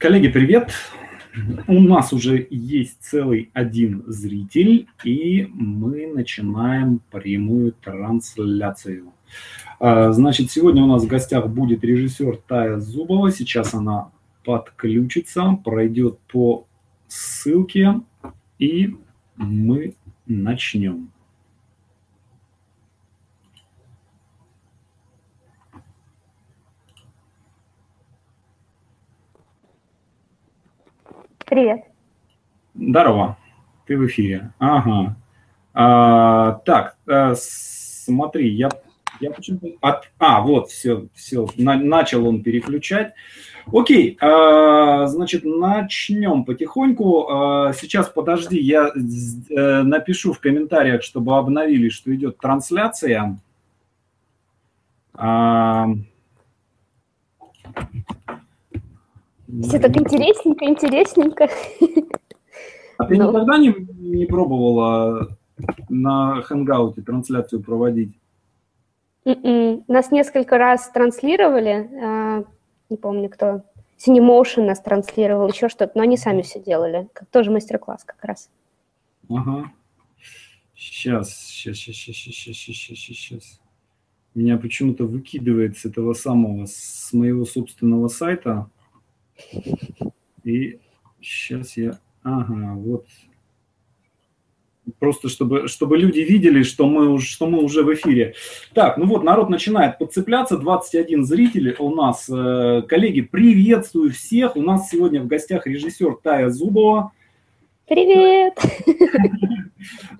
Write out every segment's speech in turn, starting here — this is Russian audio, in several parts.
Коллеги, привет! У нас уже есть целый один зритель, и мы начинаем прямую трансляцию. А, значит, сегодня у нас в гостях будет режиссер Тая Зубова. Сейчас она подключится, пройдет по ссылке, и мы начнем. Привет. Здорово. Ты в эфире. Ага. А, так, а, смотри, я, я почему-то... От, а, вот, все, все, на, начал он переключать. Окей, а, значит, начнем потихоньку. А, сейчас, подожди, я а, напишу в комментариях, чтобы обновили, что идет трансляция. А, все так интересненько, интересненько. А ты ну. никогда не, не пробовала на Хэнгауте трансляцию проводить? Mm-mm. М-м. Нас несколько раз транслировали, а, не помню кто, Cinemotion нас транслировал, еще что-то, но они сами все делали, как тоже мастер-класс как раз. Ага. Сейчас, сейчас, сейчас, сейчас, сейчас, сейчас, сейчас, сейчас. Меня почему-то выкидывает с этого самого, с моего собственного сайта. И сейчас я... Ага, вот. Просто чтобы, чтобы люди видели, что мы, что мы уже в эфире. Так, ну вот, народ начинает подцепляться. 21 зрителей у нас. Э, коллеги, приветствую всех. У нас сегодня в гостях режиссер Тая Зубова. Привет!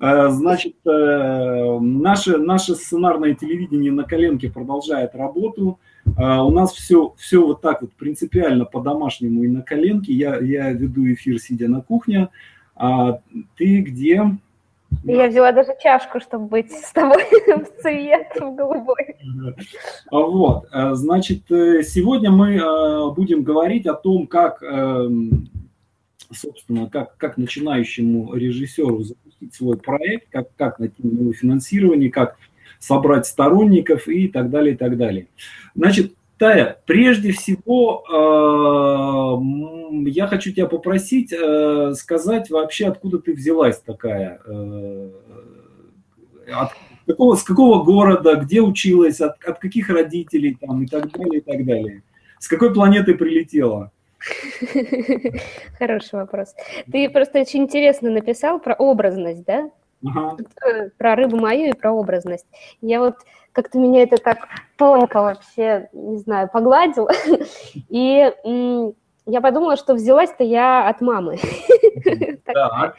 Э, значит, э, наше, наше сценарное телевидение на коленке продолжает работу. Uh, у нас все, все вот так вот принципиально по-домашнему и на коленке. Я, я веду эфир, сидя на кухне. А ты где? Я взяла даже чашку, чтобы быть с тобой в цвет, в голубой. Вот, э, значит, э, сегодня мы э, будем говорить о том, как, собственно, как, как начинающему режиссеру запустить свой проект, как, как найти его финансирование, как собрать сторонников и так далее, и так далее. Значит, Тая, прежде всего, э, я хочу тебя попросить э, сказать вообще, откуда ты взялась такая, э, от какого, с какого города, где училась, от, от каких родителей там и так далее, и так далее. С какой планеты прилетела? Хороший вопрос. Ты просто очень интересно написал про образность, да? Ага. Про рыбу мою и про образность. Я вот как-то меня это так тонко вообще, не знаю, погладил. И я подумала, что взялась-то я от мамы. Так.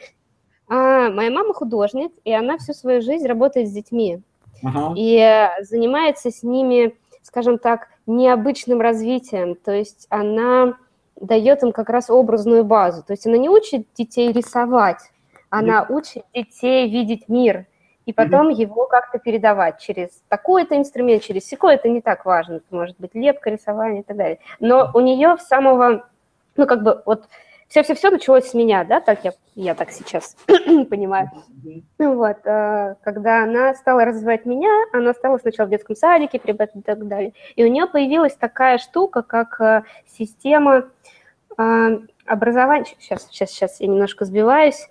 А, моя мама художник, и она всю свою жизнь работает с детьми. Ага. И занимается с ними, скажем так, необычным развитием. То есть она дает им как раз образную базу. То есть она не учит детей рисовать, она учит детей видеть мир и потом mm-hmm. его как-то передавать через такой-то инструмент, через секой, это не так важно, это может быть лепка, рисование и так далее. Но у нее в самого, ну как бы вот все-все-все началось с меня, да, так я, я так сейчас понимаю. Ну вот, э, когда она стала развивать меня, она стала сначала в детском садике преподавать и так далее, и у нее появилась такая штука, как э, система э, образования, сейчас, сейчас, сейчас я немножко сбиваюсь,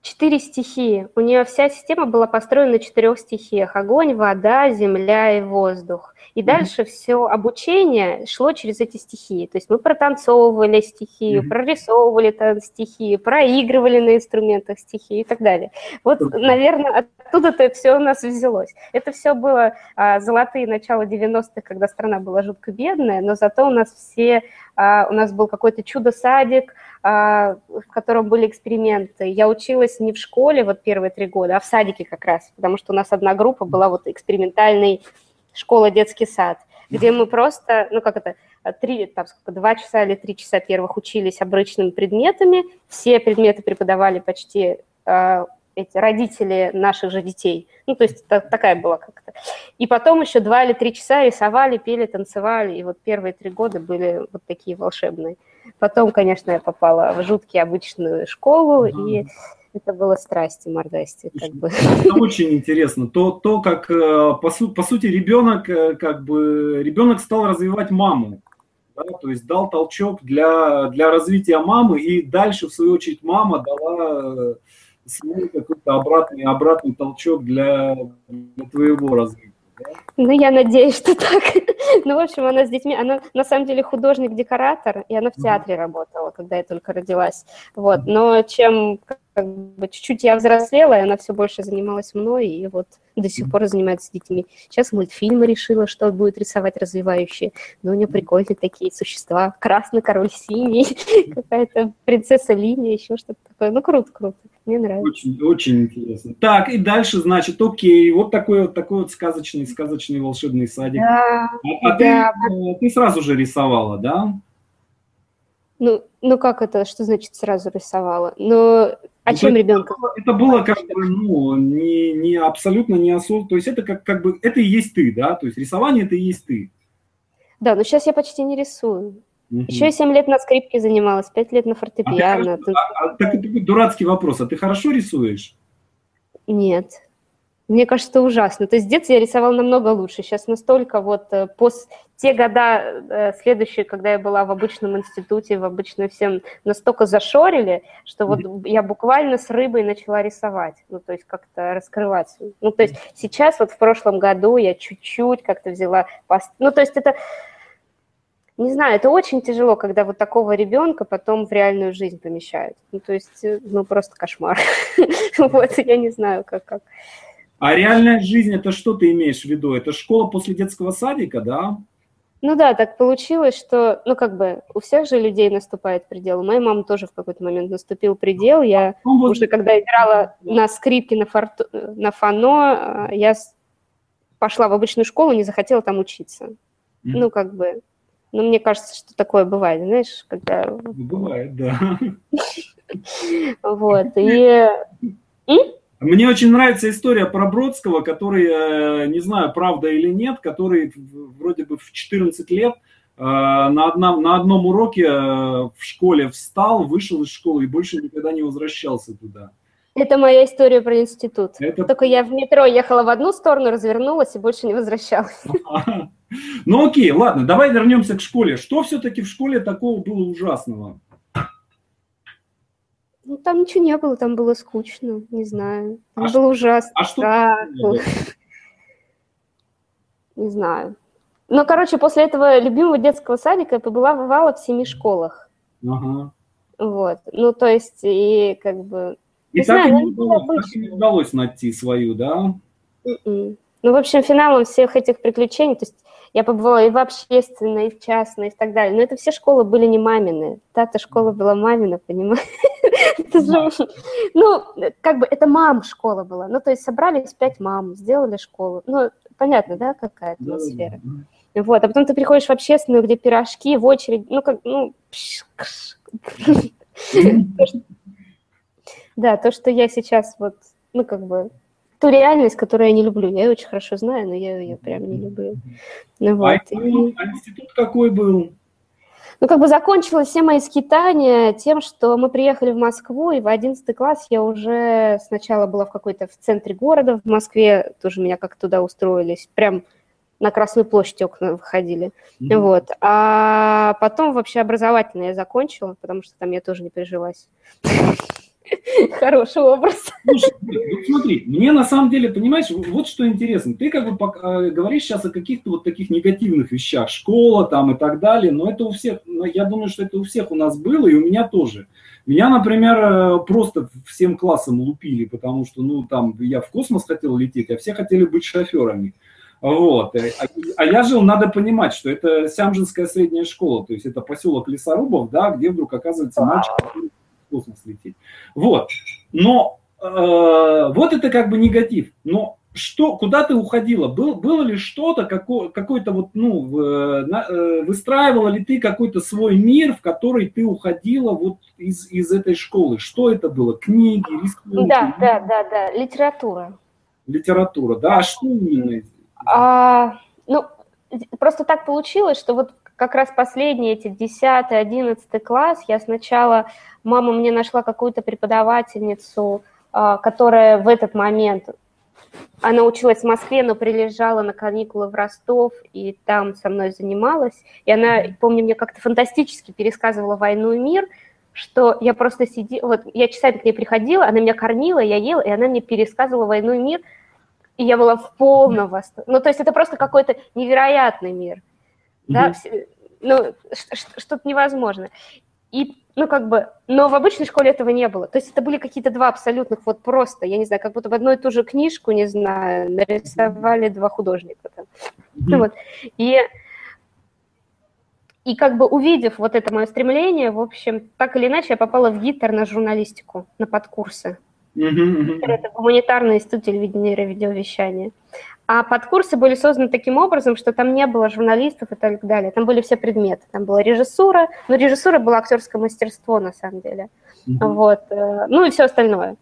Четыре стихии. У нее вся система была построена на четырех стихиях. Огонь, вода, земля и воздух. И mm-hmm. дальше все обучение шло через эти стихии. То есть мы протанцовывали стихию, mm-hmm. прорисовывали там стихии, проигрывали на инструментах стихии и так далее. Вот, mm-hmm. наверное, оттуда-то все у нас взялось. Это все было а, золотые начала 90-х, когда страна была жутко бедная, но зато у нас все, а, у нас был какой-то чудо-садик, а, в котором были эксперименты. Я училась не в школе вот первые три года, а в садике как раз, потому что у нас одна группа была вот экспериментальный школа-детский сад, где мы просто, ну как это, три, там сколько, два часа или три часа первых учились обычными предметами, все предметы преподавали почти э, эти родители наших же детей. Ну, то есть та, такая была как-то. И потом еще два или три часа рисовали, пели, танцевали, и вот первые три года были вот такие волшебные. Потом, конечно, я попала в жуткие обычную школу, mm-hmm. и это было страсти, мордасти, как бы. Это очень интересно. То, то как, э, по, су, по сути, ребенок, э, как бы, ребенок стал развивать маму. да, то есть дал толчок для, для развития мамы, и дальше, в свою очередь, мама дала какой-то обратный, обратный толчок для, для твоего развития. Ну, я надеюсь, что так. ну, в общем, она с детьми, она на самом деле художник-декоратор, и она в театре работала, когда я только родилась. Вот, но чем как бы чуть-чуть я взрослела, и она все больше занималась мной, и вот до сих пор занимается с детьми. Сейчас мультфильмы решила, что будет рисовать развивающие. Но у нее прикольные такие существа. Красный король синий, какая-то принцесса линия, еще что-то такое. Ну, круто, круто. Мне нравится. Очень, очень интересно. Так, и дальше, значит, окей, вот такой вот такой вот сказочный, сказочный волшебный садик. Да, а, а да. Ты, э, ты сразу же рисовала, да? Ну, ну как это, что значит сразу рисовала? Ну, а чем ребенка? Это было как бы, ну, не, не абсолютно не осознанно, то есть это как, как бы, это и есть ты, да, то есть рисование это и есть ты. Да, но сейчас я почти не рисую. Угу. Еще я 7 лет на скрипке занималась, 5 лет на фортепиано. А, ты, а, а, так, дурацкий вопрос, а ты хорошо рисуешь? Нет. Мне кажется, ужасно. То есть в детстве я рисовала намного лучше. Сейчас настолько вот э, пос... те года э, следующие, когда я была в обычном институте, в обычном всем, настолько зашорили, что вот я буквально с рыбой начала рисовать. Ну, то есть как-то раскрываться. Ну, то есть сейчас вот в прошлом году я чуть-чуть как-то взяла... Пост... Ну, то есть это... Не знаю, это очень тяжело, когда вот такого ребенка потом в реальную жизнь помещают. Ну, то есть, э, ну, просто кошмар. Вот, я не знаю, как. как. А реальная жизнь, это что ты имеешь в виду? Это школа после детского садика, да? Ну да, так получилось, что, ну как бы, у всех же людей наступает предел. У моей мамы тоже в какой-то момент наступил предел. Я ну, вот... уже когда играла на скрипке, на, форту... на фано, я пошла в обычную школу, не захотела там учиться. Mm. Ну как бы, ну мне кажется, что такое бывает, знаешь, когда... Бывает, да. Вот, и... Мне очень нравится история про Бродского, который, э, не знаю, правда или нет, который вроде бы в 14 лет э, на одном, на одном уроке э, в школе встал, вышел из школы и больше никогда не возвращался туда. Это моя история про институт. Это... Только я в метро ехала в одну сторону, развернулась и больше не возвращалась. Ну окей, ладно, давай вернемся к школе. Что все-таки в школе такого было ужасного? Ну, там ничего не было, там было скучно, не знаю. Там а было что? ужасно. А что? Да, не знаю. Ну, короче, после этого любимого детского садика я побывала в семи школах. Ага. Вот. Ну, то есть, и как бы... И так, знаю, и не удалось, так и не удалось найти свою, да? Mm-mm. М-м. Ну, в общем, финалом всех этих приключений, то есть я побывала и в общественной, и в частной, и так далее. Но это все школы были не мамины. Та-то школа была мамина, понимаешь? Ну, как бы это мам школа была. Ну, то есть собрались пять мам, сделали школу. Ну, понятно, да, какая атмосфера? Вот, а потом ты приходишь в общественную, где пирожки в очередь, ну, как, ну, да, то, что я сейчас вот, ну, как бы, ту реальность, которую я не люблю. Я ее очень хорошо знаю, но я ее прям не люблю. Ну, вот. а, институт, а институт какой был? Ну, как бы закончилось все мои скитания тем, что мы приехали в Москву, и в 11 класс я уже сначала была в какой-то в центре города, в Москве, тоже меня как туда устроились, прям на Красную площадь окна выходили. Mm-hmm. Вот. А потом вообще образовательно я закончила, потому что там я тоже не пережилась. Хороший образ. Слушай, вот смотри, мне на самом деле, понимаешь, вот что интересно. Ты как бы э, говоришь сейчас о каких-то вот таких негативных вещах, школа там и так далее, но это у всех, я думаю, что это у всех у нас было, и у меня тоже. Меня, например, э, просто всем классом лупили, потому что, ну, там, я в космос хотел лететь, а все хотели быть шоферами. Вот. Э, а, а я жил, надо понимать, что это Сямжинская средняя школа, то есть это поселок Лесорубов, да, где вдруг оказывается мальчик, который космос лететь. Вот. Но э, вот это как бы негатив. Но что, куда ты уходила? Был, было ли что-то, какое, какой-то вот, ну, в, на, э, выстраивала ли ты какой-то свой мир, в который ты уходила вот из, из этой школы? Что это было? Книги, рисунки? Да, да, да, да, литература. Литература, да, а что именно? А, ну, просто так получилось, что вот как раз последние эти 10 11 класс я сначала мама мне нашла какую-то преподавательницу, а, которая в этот момент она училась в Москве, но прилежала на каникулы в Ростов, и там со мной занималась. И она, помню, мне как-то фантастически пересказывала «Войну и мир», что я просто сидела, вот я часами к ней приходила, она меня кормила, я ела, и она мне пересказывала «Войну и мир», и я была в полном восторге. Ну, то есть это просто какой-то невероятный мир. Да, ну, что-то невозможно. И, ну, как бы, но в обычной школе этого не было. То есть это были какие-то два абсолютных, вот просто, я не знаю, как будто в одну и ту же книжку, не знаю, нарисовали два художника. Там. Mm-hmm. Ну, вот. И, и как бы увидев вот это мое стремление, в общем, так или иначе я попала в ГИТР на журналистику, на подкурсы. Mm-hmm. Это гуманитарный институт телевидения и радиовещания. А подкурсы были созданы таким образом, что там не было журналистов и так далее. Там были все предметы. Там была режиссура, но режиссура была актерское мастерство на самом деле. Mm-hmm. Вот. Э, ну и все остальное.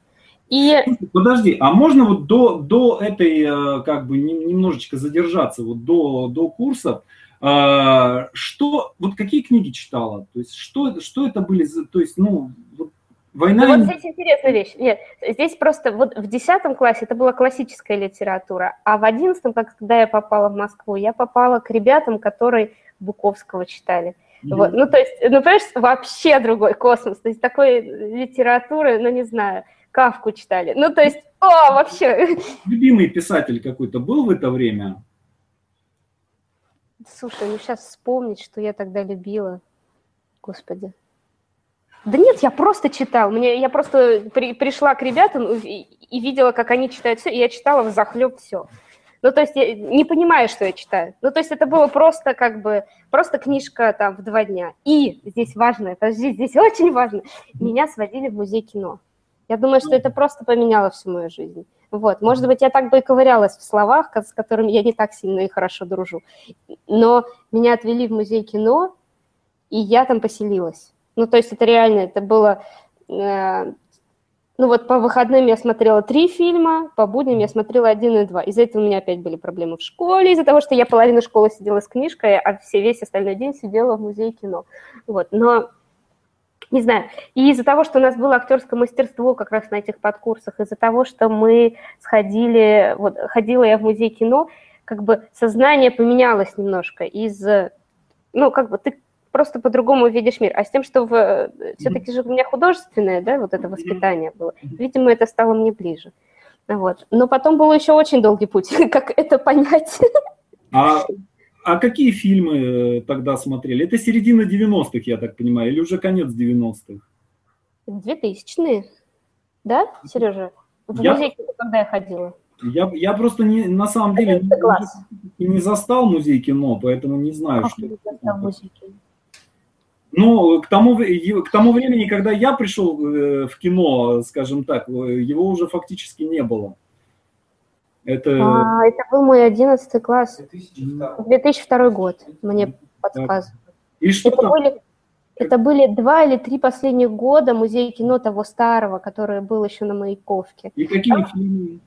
И... Подожди, а можно вот до, до этой, э, как бы, немножечко задержаться, вот до, до курсов, э, что, вот какие книги читала? То есть что, что это были, то есть, ну, вот Война... Ну, вот здесь интересная вещь. Нет, здесь просто вот в 10 классе это была классическая литература, а в 11, когда я попала в Москву, я попала к ребятам, которые Буковского читали. Mm-hmm. Вот. Ну, то есть, ну, понимаешь, вообще другой космос. То есть такой литературы, ну, не знаю, Кавку читали. Ну, то есть, о, вообще. Любимый писатель какой-то был в это время? Слушай, ну сейчас вспомнить, что я тогда любила. Господи. Да нет, я просто читал. Мне, я просто при, пришла к ребятам и, и видела, как они читают все, и я читала в захлеб все. Ну, то есть я не понимаю, что я читаю. Ну, то есть это было просто как бы, просто книжка там в два дня. И здесь важно, подожди, здесь очень важно, меня сводили в музей кино. Я думаю, что это просто поменяло всю мою жизнь. Вот, может быть, я так бы и ковырялась в словах, с которыми я не так сильно и хорошо дружу. Но меня отвели в музей кино, и я там поселилась. Ну, то есть это реально, это было... Э, ну вот по выходным я смотрела три фильма, по будням я смотрела один и два. Из-за этого у меня опять были проблемы в школе, из-за того, что я половину школы сидела с книжкой, а все весь остальной день сидела в музее кино. Вот, но не знаю, и из-за того, что у нас было актерское мастерство как раз на этих подкурсах, из-за того, что мы сходили, вот ходила я в музей кино, как бы сознание поменялось немножко из, ну, как бы ты просто по-другому видишь мир. А с тем, что в... Э, все-таки же у меня художественное, да, вот это воспитание было, видимо, это стало мне ближе. Вот. Но потом был еще очень долгий путь, как это понять. А, а какие фильмы э, тогда смотрели? Это середина 90-х, я так понимаю, или уже конец 90-х? 2000-е, да, Сережа? В я... музей, когда я ходила. Я, я просто не, на самом деле не, не застал музей кино, поэтому не знаю, как что. Не застал музей кино? Ну, к тому, к тому времени, когда я пришел э, в кино, скажем так, его уже фактически не было. Это, а, это был мой одиннадцатый класс. 2002. 2002 год, мне подсказывают. И что это там? Были, это были два или три последних года музея кино того старого, который был еще на Маяковке. И какие там, фильмы?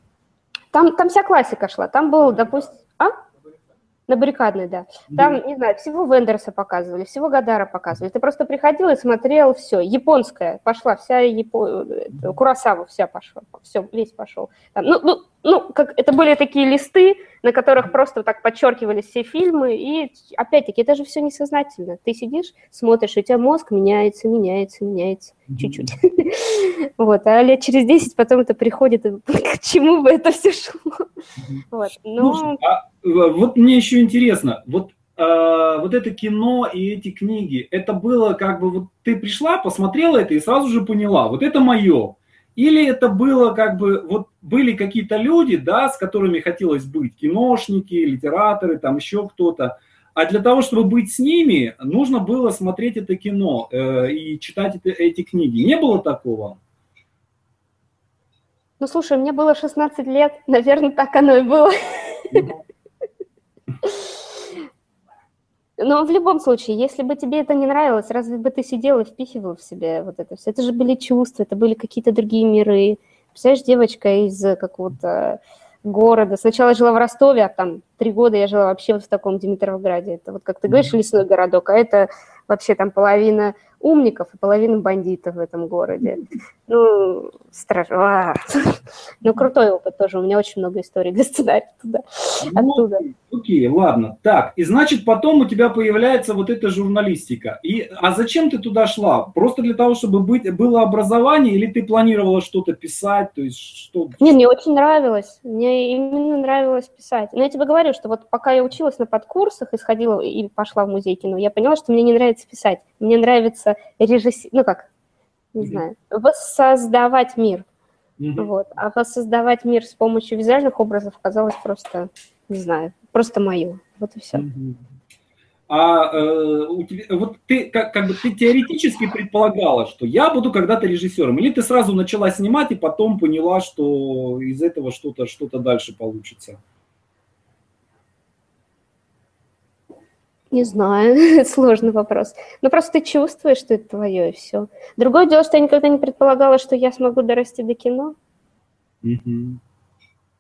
Там, там вся классика шла. Там был, допустим... А? На баррикадной, да. Там, не знаю, всего Вендерса показывали, всего Гадара показывали. Ты просто приходил и смотрел все. Японская пошла, вся Япо... Курасава вся пошла, все, весь пошел. Там, ну, ну, ну, как это были такие листы, на которых просто так подчеркивались все фильмы, и опять-таки это же все несознательно. Ты сидишь, смотришь, у тебя мозг меняется, меняется, меняется чуть-чуть. Вот, а лет через 10 потом это приходит, к чему бы это все шло. Вот, но... А, вот мне еще интересно, вот Uh, вот это кино и эти книги, это было как бы вот ты пришла, посмотрела это и сразу же поняла, вот это мое. Или это было как бы, вот были какие-то люди, да, с которыми хотелось быть, киношники, литераторы, там еще кто-то. А для того, чтобы быть с ними, нужно было смотреть это кино э, и читать это, эти книги. Не было такого? Ну, слушай, мне было 16 лет, наверное, так оно и было. Но в любом случае, если бы тебе это не нравилось, разве бы ты сидел и впихивал в себе вот это все? Это же были чувства, это были какие-то другие миры. Представляешь, девочка из какого-то города. Сначала жила в Ростове, а там три года я жила вообще вот в таком Димитровграде. Это вот, как ты говоришь, лесной городок, а это вообще там половина умников и половина бандитов в этом городе. Ну, страшно. Ну, крутой опыт тоже. У меня очень много историй для сценария туда, ну, оттуда. Окей, ладно. Так, и значит, потом у тебя появляется вот эта журналистика. И, а зачем ты туда шла? Просто для того, чтобы быть, было образование, или ты планировала что-то писать? То есть что? Не, мне очень нравилось. Мне именно нравилось писать. Но я тебе говорю, что вот пока я училась на подкурсах и сходила и пошла в музей кино, я поняла, что мне не нравится писать. Мне нравится режиссер, ну как, не знаю, воссоздавать мир. Mm-hmm. Вот. А воссоздавать мир с помощью визуальных образов казалось просто, не знаю, просто мое. Вот и все. Mm-hmm. А э, у тебя, вот ты как, как бы ты теоретически предполагала, что я буду когда-то режиссером, или ты сразу начала снимать и потом поняла, что из этого что-то что-то дальше получится? Не знаю, сложный вопрос. Но просто ты чувствуешь, что это твое, и все. Другое дело, что я никогда не предполагала, что я смогу дорасти до кино. Mm-hmm.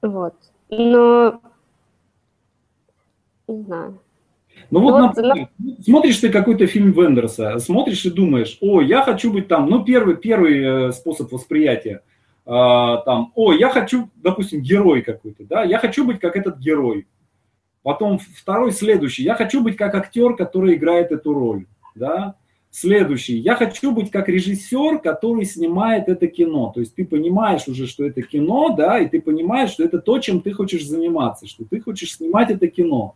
Вот. Но не знаю. Ну вот, вот например, но... смотришь ты какой-то фильм Вендерса, смотришь и думаешь, о, я хочу быть там, ну первый, первый э, способ восприятия, а, там, о, я хочу, допустим, герой какой-то, да, я хочу быть как этот герой. Потом второй, следующий. Я хочу быть как актер, который играет эту роль. Да? Следующий. Я хочу быть как режиссер, который снимает это кино. То есть ты понимаешь уже, что это кино, да, и ты понимаешь, что это то, чем ты хочешь заниматься, что ты хочешь снимать это кино.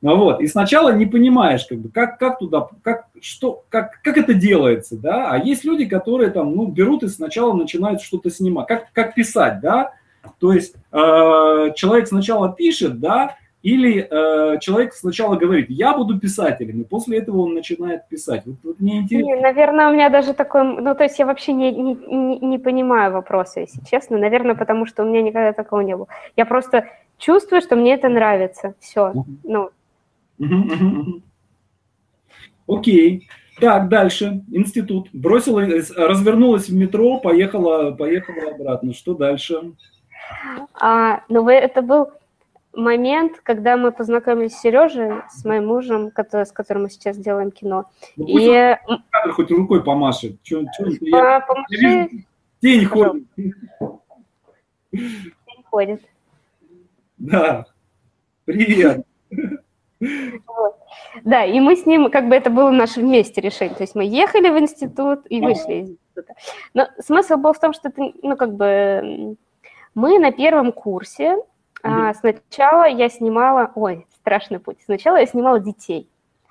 Ну, вот. И сначала не понимаешь, как бы, как, как туда, как, что, как, как это делается, да, а есть люди, которые там, ну, берут и сначала начинают что-то снимать, как, как писать, да, то есть э, человек сначала пишет, да, или э, человек сначала говорит, я буду писателем, и после этого он начинает писать. Вот, вот мне интересно. Не, наверное, у меня даже такой, ну то есть я вообще не, не, не понимаю вопроса, если честно. Наверное, потому что у меня никогда такого не было. Я просто чувствую, что мне это нравится. Все. Ну. Окей. Так, дальше. Институт. Бросила, развернулась в метро, поехала, поехала обратно. Что дальше? А, ну, это был момент, когда мы познакомились с Сережей, с моим мужем, который, с которым мы сейчас делаем кино. Ну, и... Кадр хоть рукой помашет. Чё, чё, я, Помаши... я вижу, тень ходит. Тень ходит. Да. Привет. Вот. Да, и мы с ним, как бы это было наше вместе решение. То есть мы ехали в институт и вышли из института. Но смысл был в том, что это, ну, как бы мы на первом курсе а, сначала я снимала, ой, страшный путь. Сначала я снимала детей.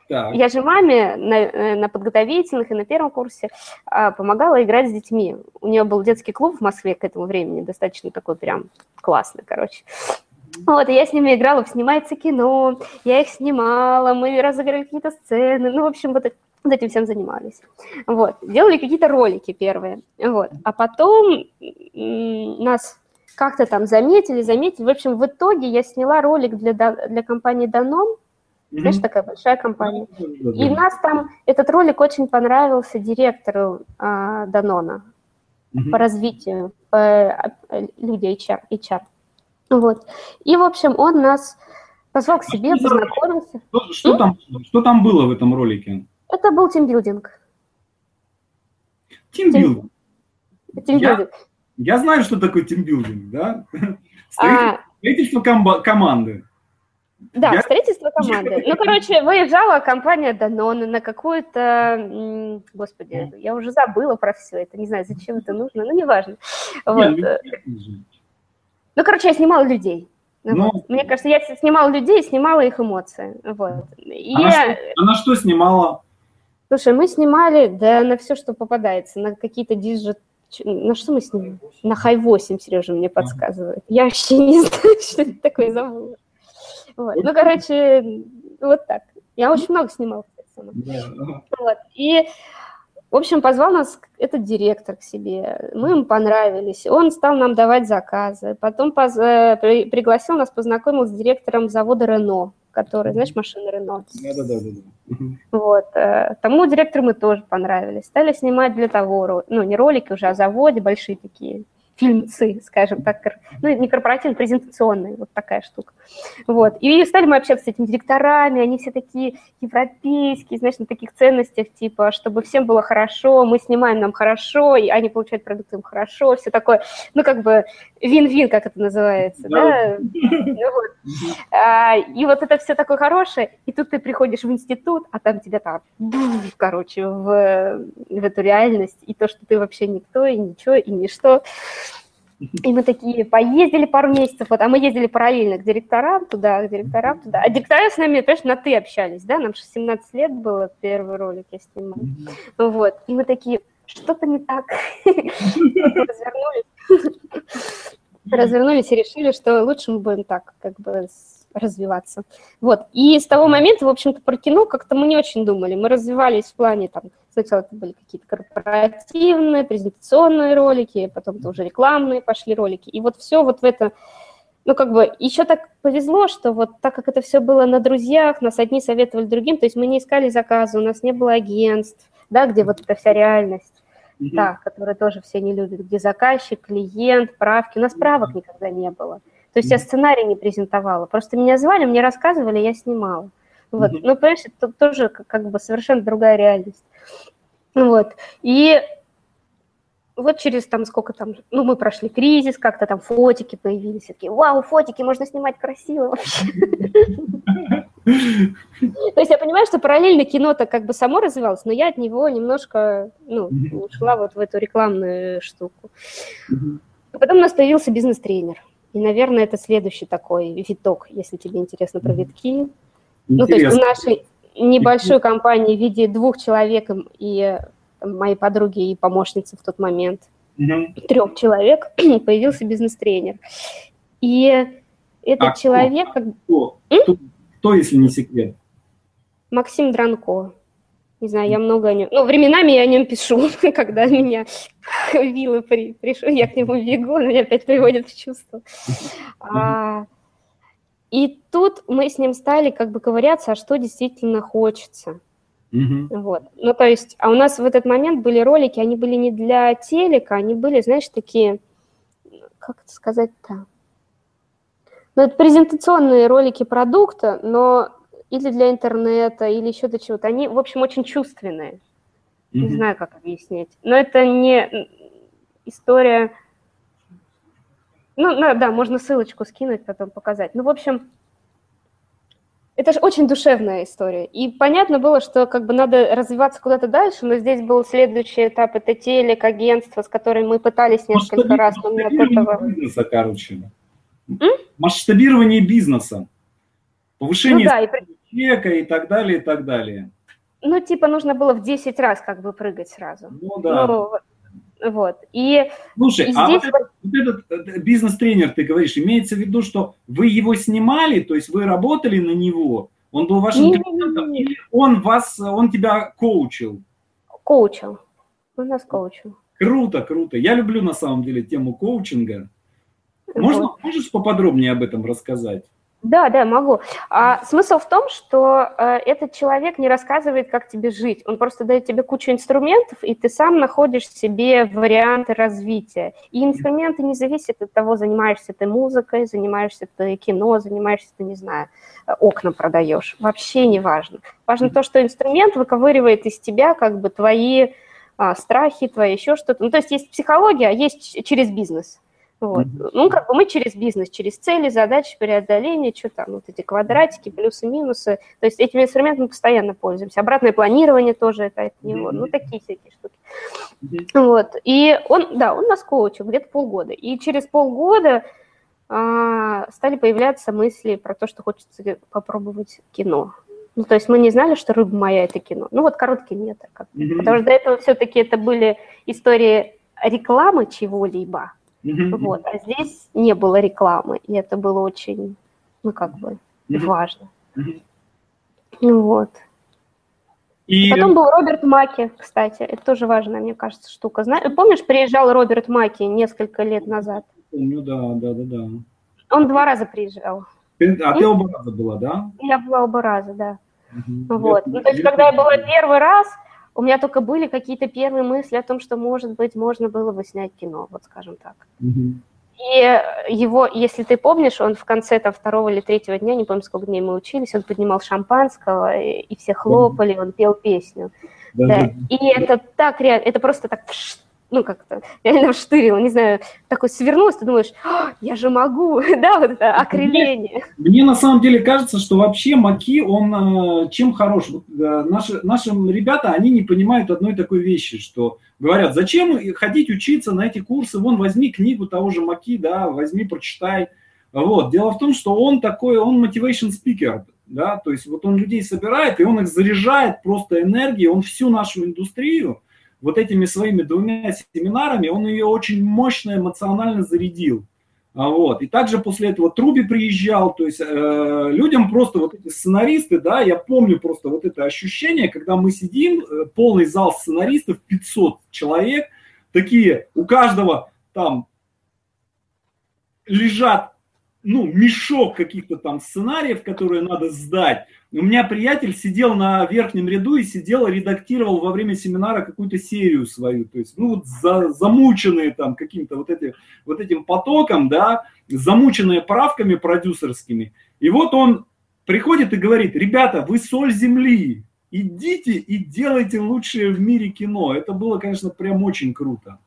Так. Я же маме на, э, на подготовительных и на первом курсе а, помогала играть с детьми. У нее был детский клуб в Москве к этому времени, достаточно такой прям классный, короче. Вот, и я с ними играла «Снимается кино», я их снимала, мы разыграли какие-то сцены, ну, в общем, вот, вот этим всем занимались. Вот, делали какие-то ролики первые, вот. А потом нас как-то там заметили, заметили. В общем, в итоге я сняла ролик для, для компании Danone, mm-hmm. знаешь, такая большая компания. Mm-hmm. И у нас там этот ролик очень понравился директору а, Danone mm-hmm. по развитию, по, а, люди HR, HR. Вот. И, в общем, он нас позвал к себе, познакомился. Что, что, там, что там было в этом ролике? Это был тимбилдинг. Тимбилдинг? Тимбилдинг. Я знаю, что такое тимбилдинг, да? А. Строительство, команды. Да, я... строительство команды. Ну, короче, выезжала компания Danone на какую-то... Господи, я уже забыла про все это. Не знаю, зачем это нужно, но неважно. Вот. Ну, короче, я снимала людей. Ну, вот. Мне кажется, я снимала людей, снимала их эмоции. Вот. И... А, на что, а на что снимала? Слушай, мы снимали, да, на все, что попадается, на какие-то digit на что мы с ним? На Хай 8, Сережа мне подсказывает. Я вообще не знаю, что это такое, забыла. Вот. Ну, короче, вот так. Я очень много снимала. Вот. И, в общем, позвал нас этот директор к себе. Мы ему понравились. Он стал нам давать заказы. Потом поз... Э, пригласил нас, познакомил с директором завода «Рено» который, знаешь, машины Рено. Да-да-да. Вот. Э, тому директору мы тоже понравились. Стали снимать для того, ну, не ролики уже, а заводе большие такие. Фильмцы, скажем так, ну, не корпоративные, презентационные, вот такая штука. Вот. И стали мы общаться с этими директорами, они все такие европейские, знаешь, на таких ценностях, типа, чтобы всем было хорошо, мы снимаем нам хорошо, и они получают продукты им хорошо, все такое, ну, как бы вин-вин, как это называется, да? Вот. А, и вот это все такое хорошее, и тут ты приходишь в институт, а там тебя там, короче, в эту реальность, и то, что ты вообще никто, и ничего, и ничто. И мы такие поездили пару месяцев, вот, а мы ездили параллельно к директорам туда, к директорам туда. А директора с нами, понимаешь, на «ты» общались, да, нам 17 лет было, первый ролик я снимала. Вот, и мы такие, что-то не так. Развернулись. Развернулись и решили, что лучше мы будем так, как бы развиваться. Вот. И с того момента, в общем-то, про кино как-то мы не очень думали. Мы развивались в плане, там, сначала это были какие-то корпоративные, презентационные ролики, потом это уже рекламные пошли ролики. И вот все вот в это, ну, как бы, еще так повезло, что вот так как это все было на друзьях, нас одни советовали другим, то есть мы не искали заказы, у нас не было агентств, да, где вот эта вся реальность. Да, которые тоже все не любят, где заказчик, клиент, правки. У нас правок никогда не было. То есть я сценарий не презентовала. Просто меня звали, мне рассказывали, я снимала. Вот. Mm-hmm. Ну, понимаешь, это тоже как бы совершенно другая реальность. Вот. И вот через там сколько там, ну, мы прошли кризис, как-то там фотики появились, такие, вау, фотики, можно снимать красиво вообще. То есть я понимаю, что параллельно кино-то как бы само развивалось, но я от него немножко, ну, ушла вот в эту рекламную штуку. Потом у нас появился бизнес-тренер. И, наверное, это следующий такой виток, если тебе интересно про витки. Ну, то есть в нашей небольшой компании в виде двух человек и моей подруги и помощницы в тот момент, угу. трех человек, появился бизнес-тренер. И этот а человек... Кто? Кто? кто, если не секрет? Максим Дранко. Не знаю, я много о нем... Ну, временами я о нем пишу, когда меня вилы при... пришло, я к нему бегу, он меня опять приводит в чувство. А, и тут мы с ним стали как бы ковыряться, а что действительно хочется. Mm-hmm. Вот. Ну, то есть, а у нас в этот момент были ролики, они были не для телека, они были, знаешь, такие, как это сказать-то? Ну, это презентационные ролики продукта, но или для интернета, или еще для чего-то. Они, в общем, очень чувственные. Mm-hmm. Не знаю, как объяснить. Но это не история... Ну, да, можно ссылочку скинуть, потом показать. Ну, в общем, это же очень душевная история. И понятно было, что как бы надо развиваться куда-то дальше, но здесь был следующий этап, это телек, агентство, с которым мы пытались несколько раз, но не от этого... Бизнеса, короче. М? Масштабирование бизнеса. Повышение ну, да, и... чека и так далее, и так далее. Ну, типа, нужно было в 10 раз как бы прыгать сразу. Ну, да. Ну, вот. И, Слушай, и а здесь... вот, этот, вот этот бизнес-тренер, ты говоришь, имеется в виду, что вы его снимали, то есть вы работали на него, он был вашим не, клиентом, не, не, или он вас, он тебя коучил? Коучил. Он нас коучил. Круто, круто. Я люблю на самом деле тему коучинга. Можно, вот. Можешь поподробнее об этом рассказать? Да, да, могу. А смысл в том, что э, этот человек не рассказывает, как тебе жить. Он просто дает тебе кучу инструментов, и ты сам находишь себе варианты развития. И инструменты не зависят от того, занимаешься ты музыкой, занимаешься ты кино, занимаешься ты, не знаю, окна продаешь. Вообще не важно. Важно то, что инструмент выковыривает из тебя как бы твои а, страхи, твои еще что-то. Ну, то есть есть психология, а есть через бизнес. Вот. Mm-hmm. Ну, как бы мы через бизнес, через цели, задачи, преодоления, что там, вот эти квадратики, плюсы, минусы. То есть этими инструментами постоянно пользуемся. Обратное планирование тоже это от него. Mm-hmm. Ну, такие всякие штуки. Mm-hmm. Вот. И он, да, он нас коучил где-то полгода. И через полгода а, стали появляться мысли про то, что хочется попробовать кино. Ну, то есть мы не знали, что «Рыба моя» — это кино. Ну, вот короткий метр. Как mm-hmm. Потому что до этого все-таки это были истории рекламы чего-либо, Mm-hmm. Вот. А здесь не было рекламы, и это было очень, ну, как бы, mm-hmm. важно. Mm-hmm. Ну, вот. И... Потом был Роберт Маки, кстати, это тоже важная, мне кажется, штука. Знаешь, помнишь, приезжал Роберт Маки несколько лет назад? Помню, да, да, да, да. Он два раза приезжал. А ты оба раза была, да? Я была оба раза, да. Угу. Вот. Ну, то есть, когда я была первый раз, у меня только были какие-то первые мысли о том, что, может быть, можно было бы снять кино, вот скажем так. Mm-hmm. И его, если ты помнишь, он в конце там, второго или третьего дня, не помню, сколько дней мы учились, он поднимал шампанского, и, и все хлопали, он пел песню. Да, да. И это так реально, это просто так ну, как-то реально вштырило, не знаю, такой свернулся, ты думаешь, «А, я же могу, да, вот это окрыление. Мне, мне на самом деле кажется, что вообще Маки, он э, чем хорош? Вот, э, наши, наши ребята, они не понимают одной такой вещи, что говорят, зачем ходить учиться на эти курсы, вон, возьми книгу того же Маки, да, возьми, прочитай. Вот. Дело в том, что он такой, он motivation speaker, да, то есть вот он людей собирает, и он их заряжает просто энергией, он всю нашу индустрию, вот этими своими двумя семинарами он ее очень мощно эмоционально зарядил. А вот. И также после этого Труби приезжал, то есть э, людям просто вот эти сценаристы, да, я помню просто вот это ощущение, когда мы сидим, э, полный зал сценаристов, 500 человек, такие, у каждого там лежат ну, мешок каких-то там сценариев, которые надо сдать. У меня приятель сидел на верхнем ряду и сидел, редактировал во время семинара какую-то серию свою. То есть, ну, вот за, замученные там каким-то вот, эти, вот этим потоком, да, замученные правками продюсерскими. И вот он приходит и говорит, ребята, вы соль земли, идите и делайте лучшее в мире кино. Это было, конечно, прям очень круто.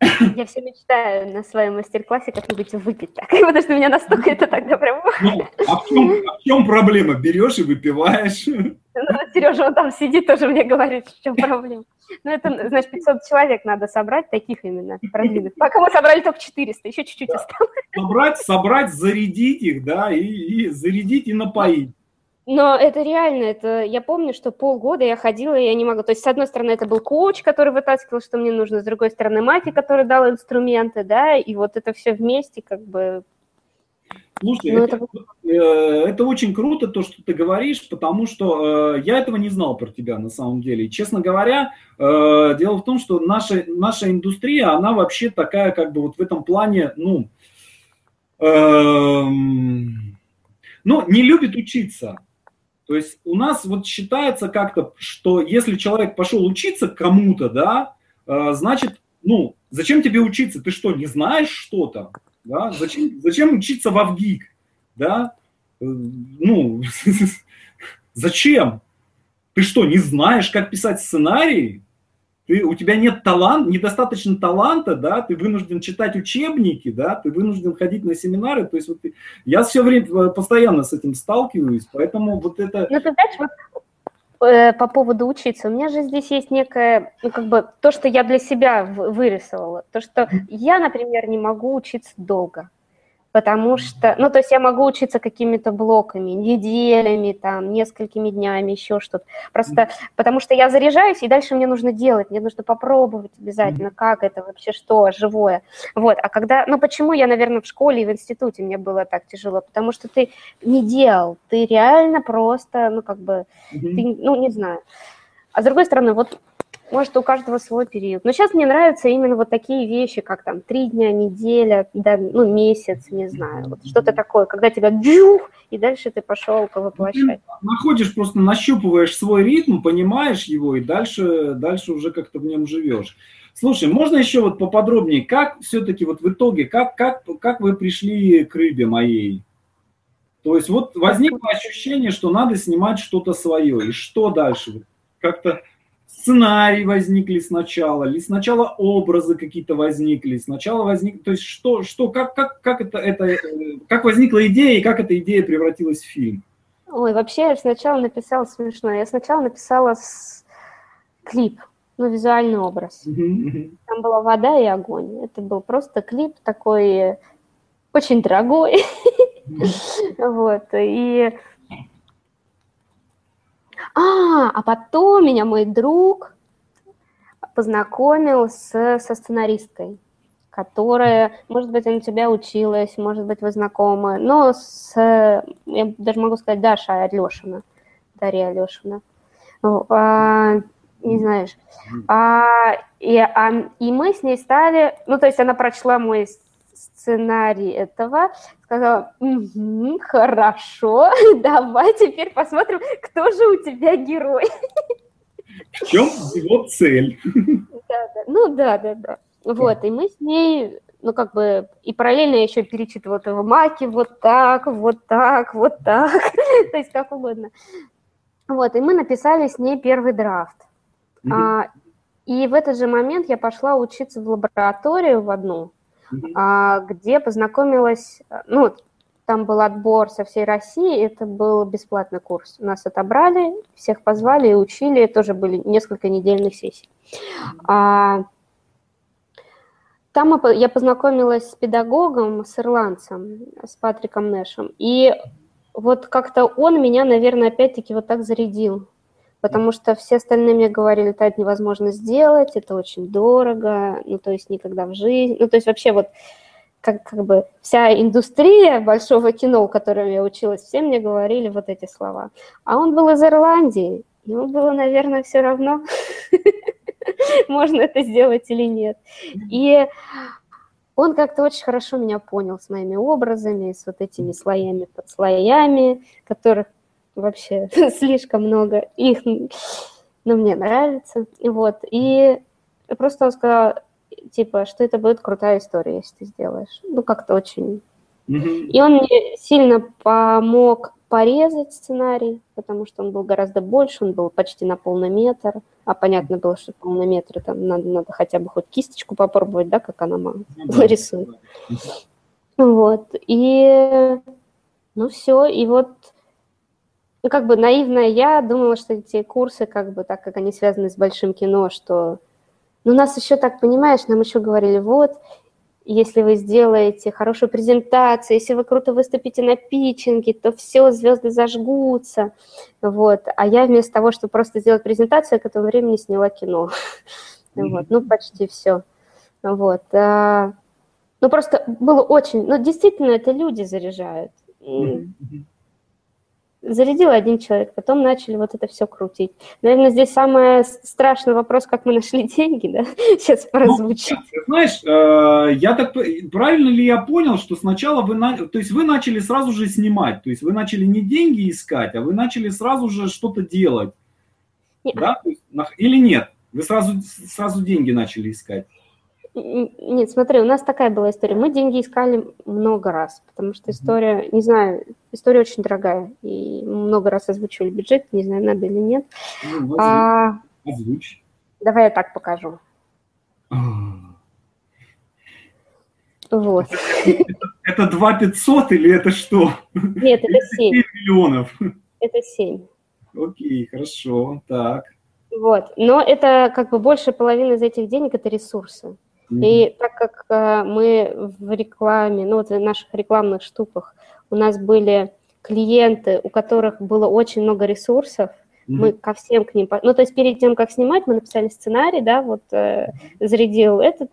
Я все мечтаю на своем мастер-классе как-нибудь выпить так, потому что меня настолько это тогда прям... Ну, а, в чем, а в чем проблема? Берешь и выпиваешь. Ну, Сережа, он там сидит, тоже мне говорит, в чем проблема. Ну, это, значит, 500 человек надо собрать, таких именно продвинутых. Пока мы собрали только 400, еще чуть-чуть да. осталось. Собрать, собрать, зарядить их, да, и, и зарядить и напоить. Но это реально, это я помню, что полгода я ходила, и я не могла. То есть, с одной стороны, это был коуч, который вытаскивал, что мне нужно, с другой стороны, мати, который дал инструменты, да, и вот это все вместе как бы Слушай, ну, это, это... Э, это очень круто, то, что ты говоришь, потому что э, я этого не знал про тебя на самом деле. И, честно говоря, э, дело в том, что наша, наша индустрия, она вообще такая, как бы вот в этом плане, ну, э, ну, не любит учиться. То есть у нас вот считается как-то, что если человек пошел учиться кому-то, да, э, значит, ну, зачем тебе учиться? Ты что, не знаешь что-то? Да? Зачем, зачем учиться в Авгик? Да? Э, ну, зачем? Ты что, не знаешь, как писать сценарий? Ты, у тебя нет таланта, недостаточно таланта, да, ты вынужден читать учебники, да, ты вынужден ходить на семинары, то есть вот ты, я все время э, постоянно с этим сталкиваюсь, поэтому вот это... Ну, ты знаешь, вот э, по поводу учиться. У меня же здесь есть некое, ну, как бы, то, что я для себя вырисовала. То, что я, например, не могу учиться долго потому что, ну, то есть я могу учиться какими-то блоками, неделями, там, несколькими днями, еще что-то. Просто потому что я заряжаюсь, и дальше мне нужно делать, мне нужно попробовать обязательно, как это вообще, что, живое. Вот, а когда, ну, почему я, наверное, в школе и в институте мне было так тяжело? Потому что ты не делал, ты реально просто, ну, как бы, ты, ну, не знаю. А с другой стороны, вот может, у каждого свой период. Но сейчас мне нравятся именно вот такие вещи, как там три дня, неделя, да, ну, месяц, не знаю. Вот что-то такое, когда тебя джух, и дальше ты пошел воплощать. Ты находишь, просто нащупываешь свой ритм, понимаешь его, и дальше, дальше уже как-то в нем живешь. Слушай, можно еще вот поподробнее, как все-таки вот в итоге, как, как, как вы пришли к рыбе моей? То есть вот возникло ощущение, что надо снимать что-то свое. И что дальше? Как-то сценарий возникли сначала, или сначала образы какие-то возникли, сначала возник, то есть что, что, как, как, как это, это, как возникла идея и как эта идея превратилась в фильм? Ой, вообще я сначала написала смешно, я сначала написала с... клип, ну, визуальный образ. Там была вода и огонь. Это был просто клип такой очень дорогой. Вот, и а, а потом меня мой друг познакомил с, со сценаристкой, которая, может быть, она тебя училась, может быть, вы знакомы, но с, я даже могу сказать, Даша Алешина, Дарья Алешина. А, не знаешь. А, и, а, и мы с ней стали, ну, то есть она прочла мой сценарий этого, сказала, угу, хорошо, давай теперь посмотрим, кто же у тебя герой. В чем его цель? Да, да. Ну да, да, да. Вот, и мы с ней, ну как бы, и параллельно я еще перечитывала этого маки вот так, вот так, вот так, то есть как угодно. Вот, и мы написали с ней первый драфт. Mm-hmm. А, и в этот же момент я пошла учиться в лабораторию в одну, где познакомилась, ну, там был отбор со всей России, это был бесплатный курс. Нас отобрали, всех позвали и учили, тоже были несколько недельных сессий. А, там я познакомилась с педагогом, с ирландцем, с Патриком Нэшем, и вот как-то он меня, наверное, опять-таки вот так зарядил, потому что все остальные мне говорили, это невозможно сделать, это очень дорого, ну, то есть никогда в жизни, ну, то есть вообще вот как, как бы вся индустрия большого кино, у которой я училась, все мне говорили вот эти слова. А он был из Ирландии, ему было, наверное, все равно, можно это сделать или нет. И он как-то очень хорошо меня понял с моими образами, с вот этими слоями под слоями, которых вообще слишком много. Их, но ну, мне нравится. Вот. И просто он сказал, типа, что это будет крутая история, если ты сделаешь. Ну, как-то очень... Mm-hmm. И он мне сильно помог порезать сценарий, потому что он был гораздо больше, он был почти на полный метр, а понятно было, что полный метр, там надо, надо хотя бы хоть кисточку попробовать, да, как она mm-hmm. рисует. Вот, и ну все, и вот ну, как бы наивная я думала, что эти курсы, как бы, так как они связаны с большим кино, что но нас еще так, понимаешь, нам еще говорили, вот, если вы сделаете хорошую презентацию, если вы круто выступите на питчинге, то все, звезды зажгутся. Вот. А я вместо того, чтобы просто сделать презентацию, к этому времени сняла кино. Вот. Ну, почти все. Вот. А, ну, просто было очень... Ну, действительно, это люди заряжают зарядил один человек, потом начали вот это все крутить. Наверное, здесь самый страшный вопрос, как мы нашли деньги, да, сейчас ну, прозвучит. Ну, знаешь, э, я так, правильно ли я понял, что сначала вы, то есть вы начали сразу же снимать, то есть вы начали не деньги искать, а вы начали сразу же что-то делать, нет. да, или нет? Вы сразу, сразу деньги начали искать? Нет, смотри, у нас такая была история. Мы деньги искали много раз, потому что история, не знаю, история очень дорогая. И много раз озвучивали бюджет, не знаю, надо или нет. Ну, а, озвучь. Давай я так покажу. А. Вот. Это, это 2 500 или это что? Нет, это 7. 7 миллионов. Это 7. Окей, хорошо, так. Вот, но это как бы больше половины из этих денег это ресурсы. И так как э, мы в рекламе, ну вот в наших рекламных штуках, у нас были клиенты, у которых было очень много ресурсов, mm-hmm. мы ко всем к ним, ну то есть перед тем, как снимать, мы написали сценарий, да, вот э, зарядил этот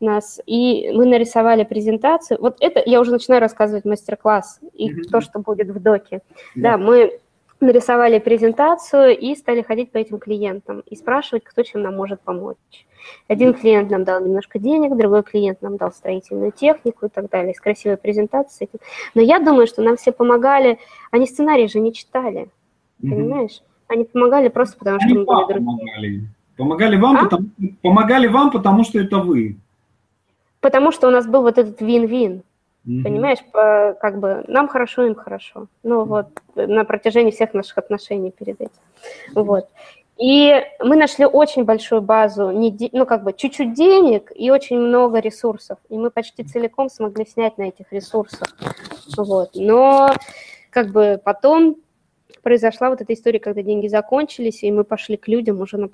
нас, и мы нарисовали презентацию. Вот это я уже начинаю рассказывать мастер-класс и mm-hmm. то, что будет в доке. Yeah. Да, мы нарисовали презентацию и стали ходить по этим клиентам и спрашивать, кто чем нам может помочь. Один клиент нам дал немножко денег, другой клиент нам дал строительную технику и так далее, с красивой презентацией. Но я думаю, что нам все помогали, они сценарий же не читали, mm-hmm. понимаешь? Они помогали просто потому, что они мы были другие. Помогали. Помогали вам, а? потому, помогали вам, потому что это вы. Потому что у нас был вот этот вин-вин. Mm-hmm. Понимаешь, по, как бы нам хорошо, им хорошо. Ну вот, на протяжении всех наших отношений перед этим. Вот. И мы нашли очень большую базу, ну, как бы чуть-чуть денег и очень много ресурсов. И мы почти целиком смогли снять на этих ресурсах. Вот. Но как бы потом произошла вот эта история, когда деньги закончились, и мы пошли к людям уже на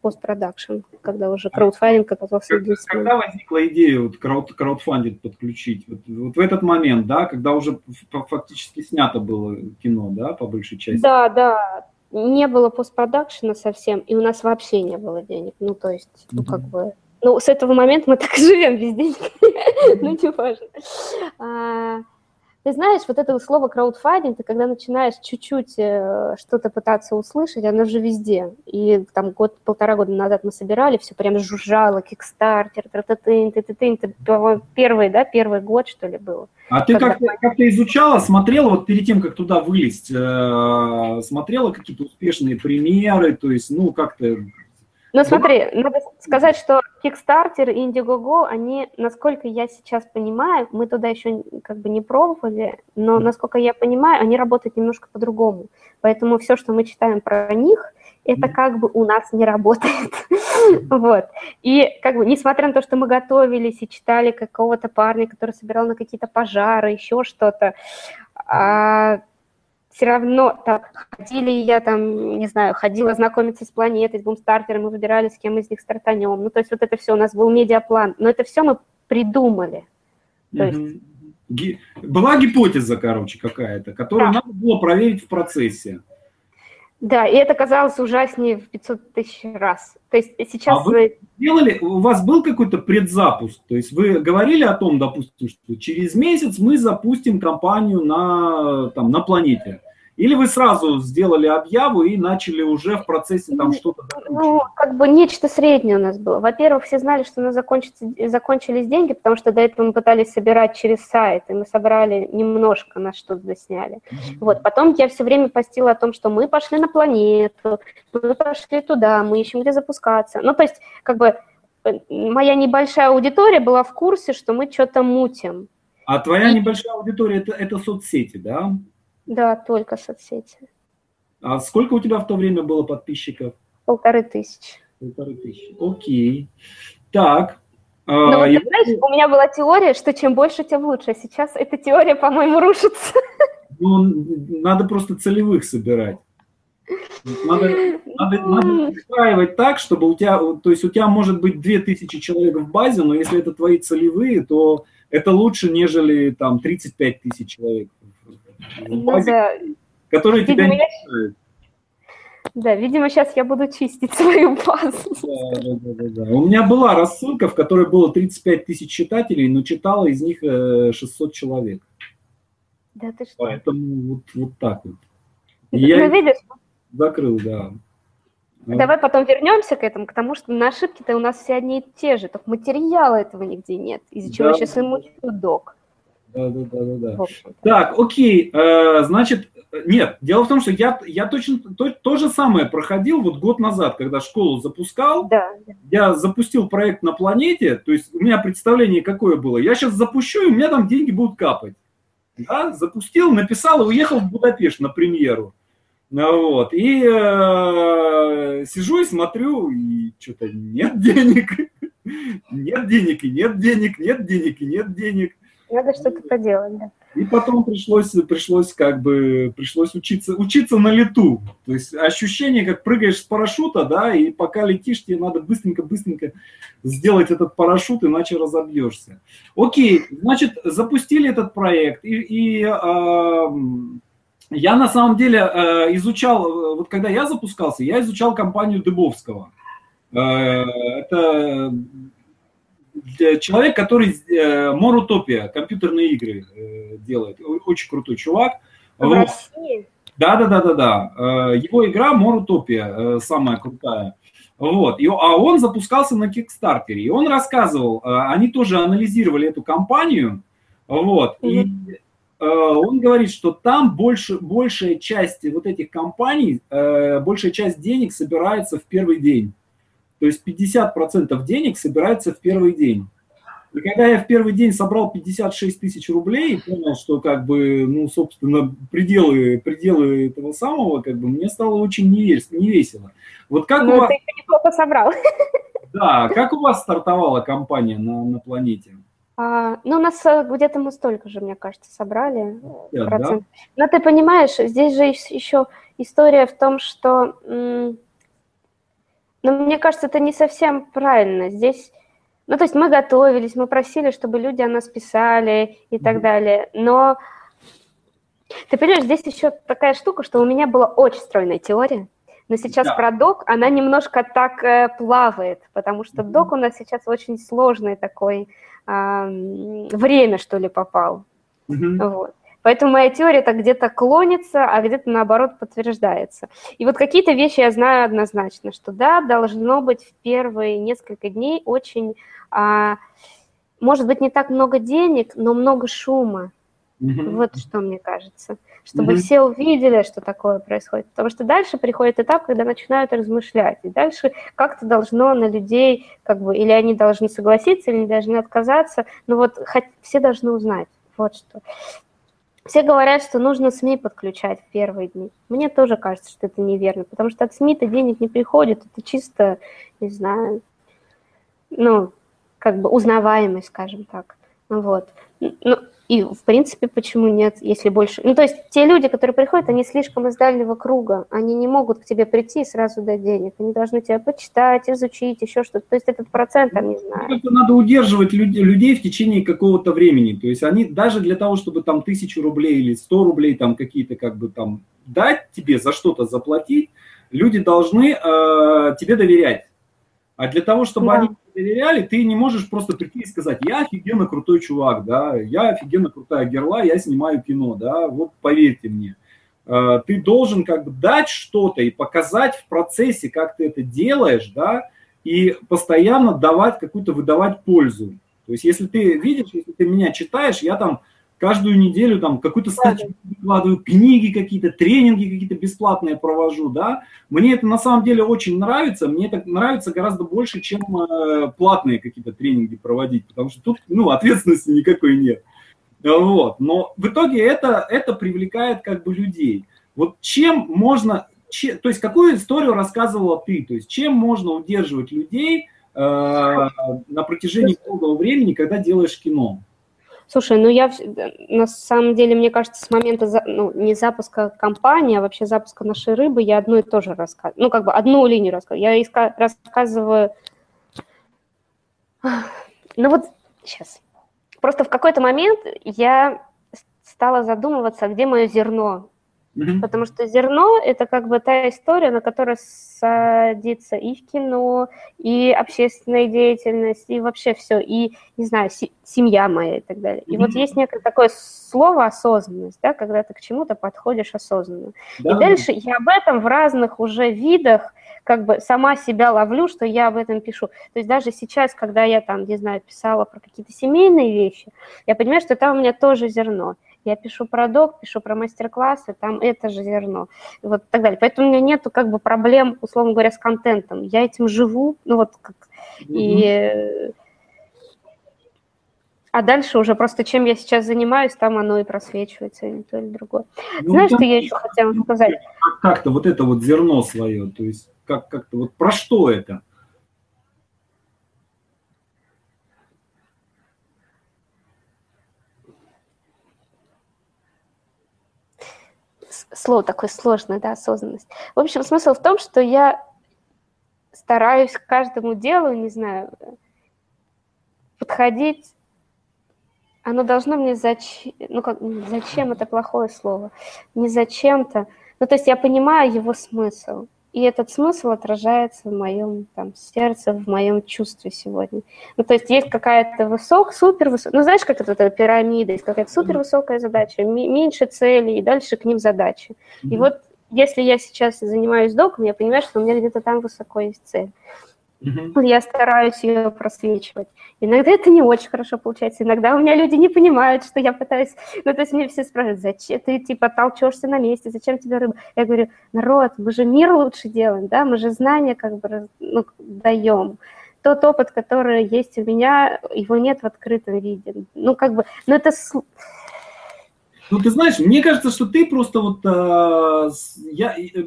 постпродакшн, когда уже краудфандинг оказался единственным. Когда возникла идея вот крауд, краудфандинг подключить? Вот, вот в этот момент, да, когда уже фактически снято было кино, да, по большей части? Да, да, не было постпродакшена совсем, и у нас вообще не было денег. Ну, то есть, ну, как бы... Ну, с этого момента мы так и живем без денег. ну, не важно. Ты знаешь, вот это слово краудфандинг, ты когда начинаешь чуть-чуть э, что-то пытаться услышать, оно же везде. И там год, полтора года назад мы собирали, все прям жужжало, кикстартер, тра-та-тын, ты-ты-тын, первый, да, первый год, что ли, был. А ты как-то как изучала, смотрела, вот перед тем, как туда вылезть, э, смотрела какие-то успешные примеры, то есть, ну, как-то ну, смотри, надо сказать, что Kickstarter и Indiegogo, они, насколько я сейчас понимаю, мы туда еще как бы не пробовали, но, насколько я понимаю, они работают немножко по-другому. Поэтому все, что мы читаем про них, это как бы у нас не работает. вот. И как бы, несмотря на то, что мы готовились и читали какого-то парня, который собирал на какие-то пожары, еще что-то, а все равно так ходили я там, не знаю, ходила знакомиться с планетой, с бумстартером, мы выбирали, с кем из них стартанем. Ну, то есть вот это все у нас был медиаплан, но это все мы придумали. То есть... Была гипотеза, короче, какая-то, которую да. надо было проверить в процессе. Да, и это казалось ужаснее в 500 тысяч раз. То есть сейчас... А вы делали, у вас был какой-то предзапуск? То есть вы говорили о том, допустим, что через месяц мы запустим компанию на, там, на планете. Или вы сразу сделали объяву и начали уже в процессе там что-то Ну, как бы нечто среднее у нас было. Во-первых, все знали, что у нас закончится, закончились деньги, потому что до этого мы пытались собирать через сайт, и мы собрали немножко, на что-то сняли. Mm-hmm. Вот, потом я все время постила о том, что мы пошли на планету, мы пошли туда, мы ищем, где запускаться. Ну, то есть, как бы, э, моя небольшая аудитория была в курсе, что мы что-то мутим. А твоя и... небольшая аудитория это, это соцсети, да? Да, только соцсети. А сколько у тебя в то время было подписчиков? Полторы тысячи. Полторы тысячи. Окей. Так. Ну, вот, я... знаешь, у меня была теория, что чем больше, тем лучше. Сейчас эта теория, по-моему, рушится. Ну, надо просто целевых собирать. Надо, надо, надо устраивать так, чтобы у тебя, то есть у тебя может быть 2000 человек в базе, но если это твои целевые, то это лучше, нежели там 35 тысяч человек ну, да. которые тебя не я... Да, видимо, сейчас я буду чистить свою базу. Да, да, да, да, У меня была рассылка, в которой было 35 тысяч читателей, но читало из них 600 э, человек. Да ты что? Поэтому вот, вот так вот. И ну, я видишь? Закрыл, да. Давай потом вернемся к этому, к тому, что на ошибки-то у нас все одни и те же, только материала этого нигде нет, из-за чего да. сейчас и мучу док. Да, да, да, да, да. Так, окей, э, значит, нет, дело в том, что я, я точно то, то же самое проходил вот год назад, когда школу запускал. Да. Я запустил проект на планете, то есть у меня представление какое было. Я сейчас запущу, и у меня там деньги будут капать. Да, запустил, написал и уехал в Будапешт на премьеру. Ну, вот. И э, сижу и смотрю, и что-то нет денег. Нет денег, и нет денег, нет денег, и нет денег. Надо что-то поделать, да. И потом пришлось, пришлось как бы, пришлось учиться, учиться на лету. То есть ощущение, как прыгаешь с парашюта, да, и пока летишь, тебе надо быстренько-быстренько сделать этот парашют, иначе разобьешься. Окей, значит, запустили этот проект, и, и э, я на самом деле э, изучал, вот когда я запускался, я изучал компанию Дыбовского. Э, это человек, который э, Морутопия, компьютерные игры э, делает, очень крутой чувак. В вот. России? Да, да, да, да, да. Его игра Морутопия э, самая крутая. Вот. И, а он запускался на Кикстартере. И он рассказывал, они тоже анализировали эту компанию. Вот. И он говорит, что там больше, большая часть вот этих компаний, большая часть денег собирается в первый день. То есть 50% денег собирается в первый день. И когда я в первый день собрал 56 тысяч рублей и понял, что как бы, ну, собственно, пределы, пределы этого самого, как бы, мне стало очень невесело. Вот как ну, у вас... ты неплохо собрал. Да, как у вас стартовала компания на, на планете? А, ну, у нас э, где-то мы столько же, мне кажется, собрали. Yeah, да? Но ты понимаешь, здесь же еще история в том, что но мне кажется, это не совсем правильно. Здесь, ну, то есть мы готовились, мы просили, чтобы люди о нас писали и так далее. Но ты понимаешь, здесь еще такая штука, что у меня была очень стройная теория, но сейчас да. про док, она немножко так э, плавает, потому что док у нас сейчас очень сложный такой, э, время, что ли, попал. Mm-hmm. Вот. Поэтому моя теория так где-то клонится, а где-то наоборот подтверждается. И вот какие-то вещи я знаю однозначно, что да, должно быть в первые несколько дней очень, а, может быть, не так много денег, но много шума. Mm-hmm. Вот что мне кажется. Чтобы mm-hmm. все увидели, что такое происходит. Потому что дальше приходит этап, когда начинают размышлять. И дальше как-то должно на людей, как бы, или они должны согласиться, или должны отказаться. Но вот хоть, все должны узнать. Вот что. Все говорят, что нужно СМИ подключать в первые дни. Мне тоже кажется, что это неверно, потому что от СМИ-то денег не приходит, это чисто, не знаю, ну, как бы узнаваемость, скажем так. Вот. Ну, и, в принципе, почему нет, если больше... Ну, то есть те люди, которые приходят, они слишком из дальнего круга. Они не могут к тебе прийти и сразу дать денег. Они должны тебя почитать, изучить, еще что-то. То есть этот процент, там, не знаю. Это надо удерживать людей, людей в течение какого-то времени. То есть они даже для того, чтобы там тысячу рублей или сто рублей там какие-то как бы там дать тебе, за что-то заплатить, люди должны э, тебе доверять. А для того, чтобы да. они доверяли, ты не можешь просто прийти и сказать, я офигенно крутой чувак, да, я офигенно крутая герла, я снимаю кино, да, вот поверьте мне. Э, ты должен как бы дать что-то и показать в процессе, как ты это делаешь, да, и постоянно давать какую-то, выдавать пользу. То есть если ты видишь, если ты меня читаешь, я там каждую неделю там какую-то статью выкладываю, книги какие-то, тренинги какие-то бесплатные провожу, да. Мне это на самом деле очень нравится, мне это нравится гораздо больше, чем э, платные какие-то тренинги проводить, потому что тут, ну, ответственности никакой нет. Вот. Но в итоге это, это привлекает как бы людей. Вот чем можно, че, то есть какую историю рассказывала ты, то есть чем можно удерживать людей э, на протяжении долгого времени, когда делаешь кино? Слушай, ну я на самом деле, мне кажется, с момента ну, не запуска компании, а вообще запуска нашей рыбы, я одно и то же рассказываю. Ну, как бы одну линию рассказываю. Я рассказываю... Ну вот сейчас. Просто в какой-то момент я стала задумываться, где мое зерно Mm-hmm. Потому что зерно – это как бы та история, на которой садится и в кино, и общественная деятельность, и вообще все, и, не знаю, семья моя и так далее. И вот есть некое такое слово «осознанность», да, когда ты к чему-то подходишь осознанно. Да. И дальше я об этом в разных уже видах как бы сама себя ловлю, что я об этом пишу. То есть даже сейчас, когда я там, не знаю, писала про какие-то семейные вещи, я понимаю, что там у меня тоже зерно. Я пишу про док, пишу про мастер-классы, там это же зерно, и вот так далее. Поэтому у меня нету как бы проблем, условно говоря, с контентом. Я этим живу, ну вот как, mm-hmm. и... А дальше уже просто чем я сейчас занимаюсь, там оно и просвечивается, или то, или другое. Ну, Знаешь, что я еще хотела сказать? Как-то вот это вот зерно свое, то есть как- как-то вот про что это? Слово такое сложное, да, осознанность. В общем, смысл в том, что я стараюсь к каждому делу, не знаю, подходить, оно должно мне зачем, ну как, зачем это плохое слово, не зачем-то, ну то есть я понимаю его смысл, и этот смысл отражается в моем там, сердце, в моем чувстве сегодня. Ну, то есть есть какая-то высокая, супер высокая, ну, знаешь, как это, это пирамида, есть какая-то супер высокая задача, меньше целей, и дальше к ним задачи. Mm-hmm. И вот если я сейчас занимаюсь доком, я понимаю, что у меня где-то там высоко есть цель. Mm-hmm. Я стараюсь ее просвечивать. Иногда это не очень хорошо получается. Иногда у меня люди не понимают, что я пытаюсь... Ну, то есть мне все спрашивают, зачем ты, типа, толчешься на месте, зачем тебе рыба? Я говорю, народ, мы же мир лучше делаем, да, мы же знания как бы ну, даем. Тот опыт, который есть у меня, его нет в открытом виде. Ну, как бы, ну, это... Ну, ты знаешь, мне кажется, что ты просто вот... Э, я, э,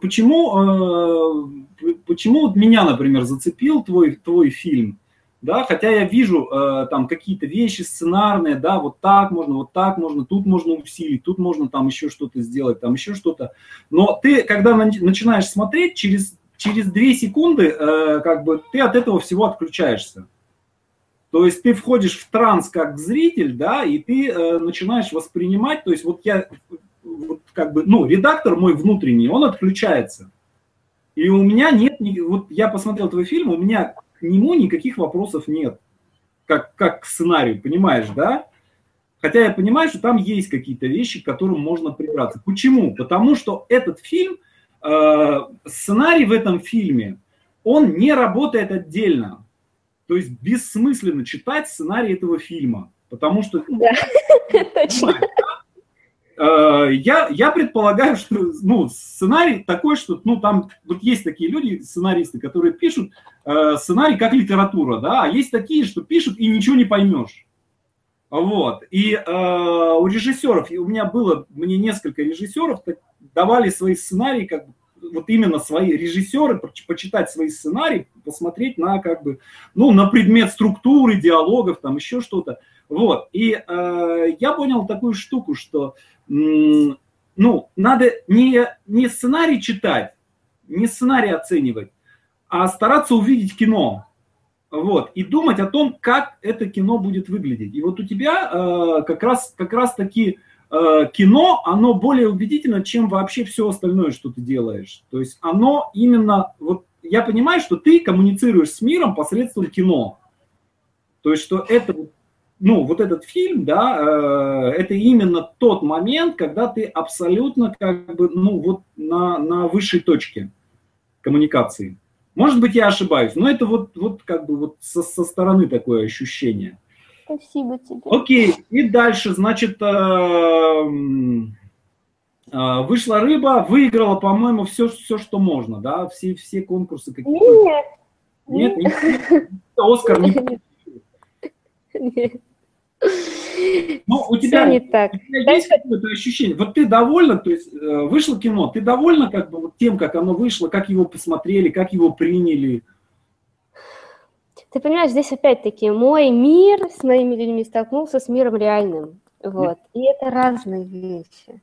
почему, э, почему вот меня, например, зацепил твой, твой фильм? Да, хотя я вижу э, там какие-то вещи сценарные, да, вот так можно, вот так можно, тут можно усилить, тут можно там еще что-то сделать, там еще что-то. Но ты, когда начинаешь смотреть, через, через 2 секунды э, как бы ты от этого всего отключаешься. То есть ты входишь в транс как зритель, да, и ты э, начинаешь воспринимать, то есть вот я, вот как бы, ну, редактор мой внутренний, он отключается. И у меня нет, вот я посмотрел твой фильм, у меня к нему никаких вопросов нет, как, как к сценарию, понимаешь, да? Хотя я понимаю, что там есть какие-то вещи, к которым можно придраться. Почему? Потому что этот фильм, э, сценарий в этом фильме, он не работает отдельно. То есть бессмысленно читать сценарий этого фильма. Потому что... Да, точно. Э, я, я предполагаю, что ну, сценарий такой, что ну, там вот есть такие люди, сценаристы, которые пишут э, сценарий как литература, да, а есть такие, что пишут и ничего не поймешь. Вот. И э, у режиссеров, у меня было, мне несколько режиссеров давали свои сценарии, как бы, вот именно свои режиссеры, почитать свои сценарии, посмотреть на как бы, ну, на предмет структуры, диалогов, там еще что-то. Вот. И э, я понял такую штуку, что ну, надо не, не сценарий читать, не сценарий оценивать, а стараться увидеть кино. Вот, и думать о том, как это кино будет выглядеть. И вот у тебя э, как, раз, как раз таки э, кино, оно более убедительно, чем вообще все остальное, что ты делаешь. То есть оно именно, вот я понимаю, что ты коммуницируешь с миром посредством кино. То есть что это ну, вот этот фильм, да, э, это именно тот момент, когда ты абсолютно как бы, ну, вот на, на высшей точке коммуникации. Может быть, я ошибаюсь, но это вот, вот как бы вот со, со стороны такое ощущение. Спасибо тебе. Окей, и дальше, значит, э, э, вышла рыба, выиграла, по-моему, все, все, что можно, да, все, все конкурсы какие-то. Нет. Нет, нет, нет. Оскар не Нет. Ну, у тебя, не так. У тебя есть какое-то ощущение? Вот ты довольна, то есть э, вышло кино, ты довольна как бы вот тем, как оно вышло, как его посмотрели, как его приняли? Ты понимаешь, здесь опять-таки мой мир с моими людьми столкнулся с миром реальным. Вот. И это разные вещи.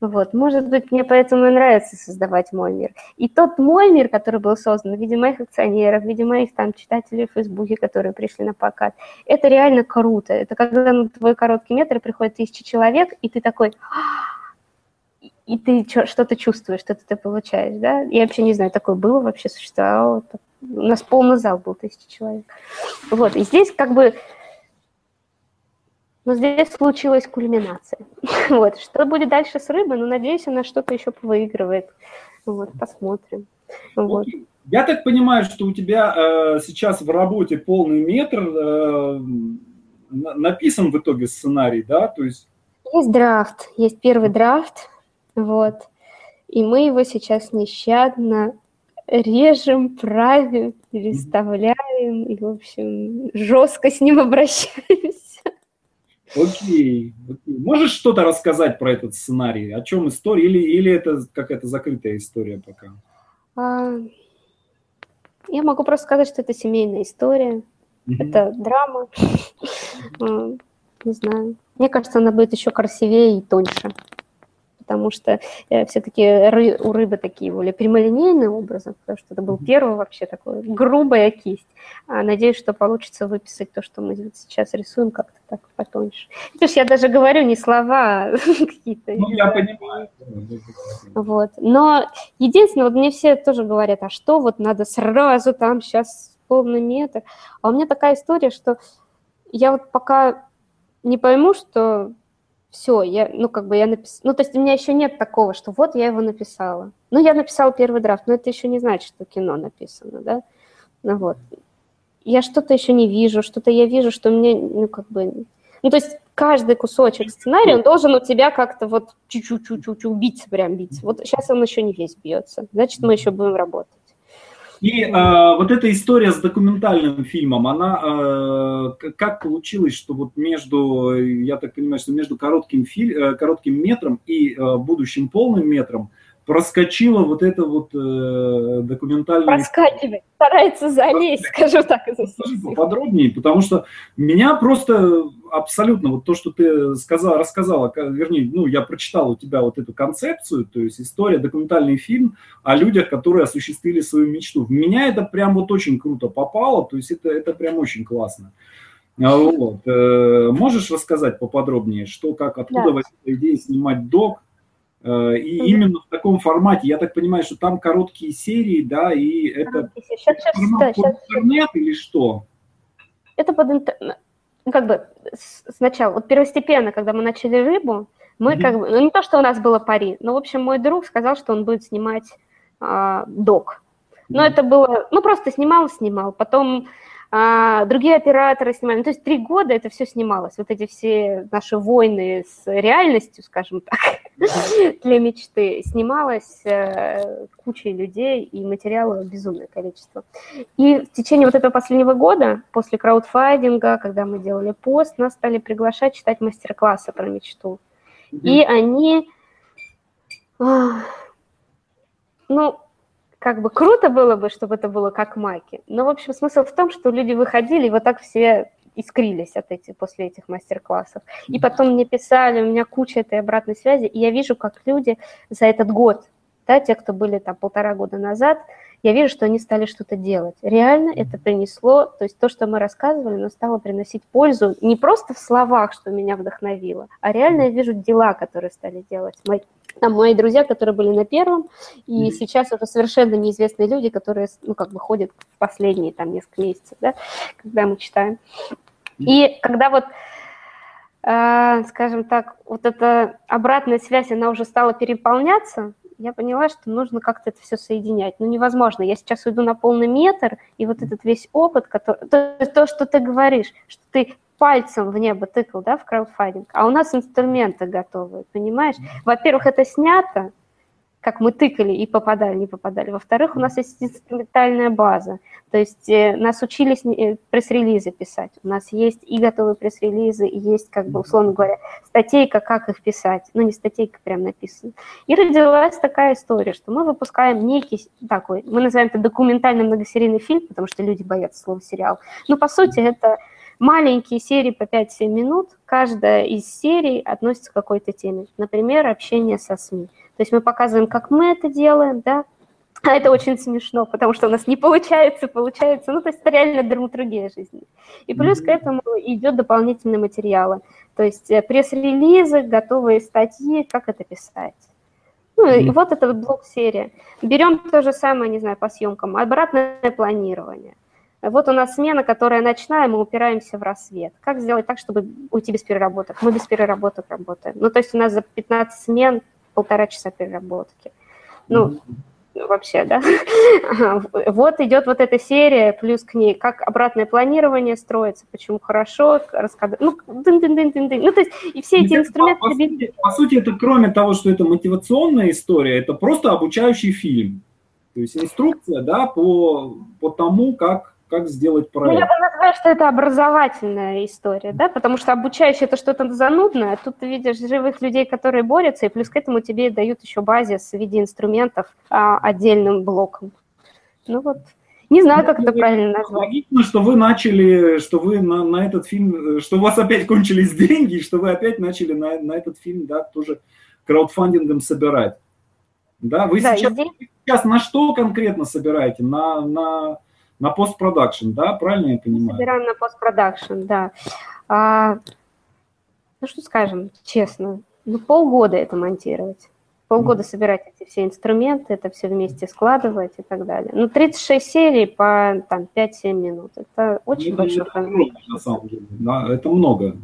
Вот, может быть, мне поэтому и нравится создавать мой мир. И тот мой мир, который был создан в виде моих акционеров, в виде моих там читателей в Фейсбуке, которые пришли на покат, это реально круто. Это когда на твой короткий метр приходит тысяча человек, и ты такой, и ты что-то чувствуешь, что-то ты получаешь, да? Я вообще не знаю, такое было вообще, существовало. У нас полный зал был, тысяча человек. Вот, и здесь как бы но здесь случилась кульминация. Вот. Что будет дальше с рыбой? Ну, надеюсь, она что-то еще выигрывает. Вот, посмотрим. Вот. Я так понимаю, что у тебя э, сейчас в работе полный метр э, написан в итоге сценарий, да? То есть... Есть драфт, есть первый драфт, вот. И мы его сейчас нещадно режем, правим, переставляем и, в общем, жестко с ним обращаемся. Окей, окей. Можешь что-то рассказать про этот сценарий? О чем история? Или, или это какая-то закрытая история пока? А, я могу просто сказать, что это семейная история. Mm-hmm. Это драма. А, не знаю. Мне кажется, она будет еще красивее и тоньше потому что э, все-таки ры, у рыбы такие более прямолинейные образы, потому что это был первый вообще такой грубая кисть. А, надеюсь, что получится выписать то, что мы сейчас рисуем, как-то так потоньше. Видишь, я даже говорю не слова, а какие-то. Ну, я понимаю. Вот. Но единственное, вот мне все тоже говорят, а что вот надо сразу там сейчас полный метр. А у меня такая история, что я вот пока не пойму, что все, я, ну, как бы я написала, ну, то есть у меня еще нет такого, что вот я его написала. Ну, я написала первый драфт, но это еще не значит, что кино написано, да, ну, вот. Я что-то еще не вижу, что-то я вижу, что мне, ну, как бы, ну, то есть каждый кусочек сценария, он должен у тебя как-то вот чуть-чуть убить, прям бить. Вот сейчас он еще не весь бьется, значит, мы еще будем работать. И э, вот эта история с документальным фильмом, она э, как получилось, что вот между, я так понимаю, что между коротким, филь, э, коротким метром и э, будущим полным метром проскочила вот это вот э, документальное... Проскакивает, старается залезть, скажу так. Подробнее, потому что меня просто абсолютно вот то, что ты сказала, рассказала, вернее, ну, я прочитал у тебя вот эту концепцию, то есть история, документальный фильм о людях, которые осуществили свою мечту. В меня это прям вот очень круто попало, то есть это, это прям очень классно. А вот. Э, можешь рассказать поподробнее, что, как, откуда да. возникла идея снимать док, и mm-hmm. именно в таком формате, я так понимаю, что там короткие серии, да, и это сейчас, сейчас, да, под интернет или что? Это под интернет. ну, как бы сначала, вот первостепенно, когда мы начали рыбу, мы mm-hmm. как бы, ну не то, что у нас было пари, но, в общем, мой друг сказал, что он будет снимать а, док. Но mm-hmm. это было, ну просто снимал, снимал. Потом а, другие операторы снимали. Ну, то есть три года это все снималось. Вот эти все наши войны с реальностью, скажем так, для мечты, снималось э, кучей людей и материала безумное количество. И в течение вот этого последнего года, после краудфандинга, когда мы делали пост, нас стали приглашать читать мастер-классы про мечту. И они... Ну, как бы круто было бы, чтобы это было как маки. Но, в общем, смысл в том, что люди выходили и вот так все искрились от этих, после этих мастер-классов. И потом мне писали, у меня куча этой обратной связи, и я вижу, как люди за этот год, да, те, кто были там полтора года назад, я вижу, что они стали что-то делать. Реально это принесло, то есть то, что мы рассказывали, оно стало приносить пользу не просто в словах, что меня вдохновило, а реально я вижу дела, которые стали делать мои, там мои друзья, которые были на первом, и mm-hmm. сейчас уже совершенно неизвестные люди, которые, ну, как бы ходят в последние там несколько месяцев, да, когда мы читаем. Mm-hmm. И когда вот э, скажем так, вот эта обратная связь, она уже стала переполняться, я поняла, что нужно как-то это все соединять. Ну, невозможно. Я сейчас уйду на полный метр, и вот этот весь опыт, который, то, то, что ты говоришь, что ты пальцем в небо тыкал, да, в краудфандинг, а у нас инструменты готовы, понимаешь? Во-первых, это снято, как мы тыкали и попадали, не попадали. Во-вторых, у нас есть инструментальная база. То есть э, нас учились э, пресс-релизы писать. У нас есть и готовые пресс-релизы, и есть, как бы, условно говоря, статейка, как их писать. Ну, не статейка прям написана. И родилась такая история, что мы выпускаем некий такой, мы называем это документальный многосерийный фильм, потому что люди боятся слова сериал. Но, по сути, это маленькие серии по 5-7 минут. Каждая из серий относится к какой-то теме. Например, общение со СМИ. То есть мы показываем, как мы это делаем, да, а это очень смешно, потому что у нас не получается, получается, ну, то есть это реально драматургия жизни. И плюс к этому идет дополнительные материалы, то есть э, пресс-релизы, готовые статьи, как это писать. Ну, и вот это вот блок-серия. Берем то же самое, не знаю, по съемкам, обратное планирование. Вот у нас смена, которая ночная, мы упираемся в рассвет. Как сделать так, чтобы уйти без переработок? Мы без переработок работаем. Ну, то есть у нас за 15 смен полтора часа переработки. Ну, вообще, да. вот идет вот эта серия, плюс к ней, как обратное планирование строится, почему хорошо, рассказать. Ну, дын -дын -дын -дын -дын. ну, то есть, и все эти инструменты... По, по, сути, по сути, это кроме того, что это мотивационная история, это просто обучающий фильм. То есть инструкция, да, по, по тому, как как сделать проект. Ну, я бы назвала, что это образовательная история, да, потому что обучающий это что-то занудное, а тут ты видишь живых людей, которые борются, и плюс к этому тебе дают еще базис в виде инструментов а, отдельным блоком. Ну вот, не знаю, как ну, это правильно назвать. Логично, что вы начали, что вы на, на этот фильм, что у вас опять кончились деньги, что вы опять начали на, на этот фильм, да, тоже краудфандингом собирать. Да, вы да, сейчас, сейчас на что конкретно собираете? На, на на постпродакшн, да, правильно я понимаю? Собираем на постпродакшн, да. А, ну что скажем, честно, ну полгода это монтировать. Полгода собирать эти все инструменты, это все вместе складывать и так далее. Ну, 36 серий по там, 5-7 минут. Это очень ну, большой это много, на самом деле. Да, это много.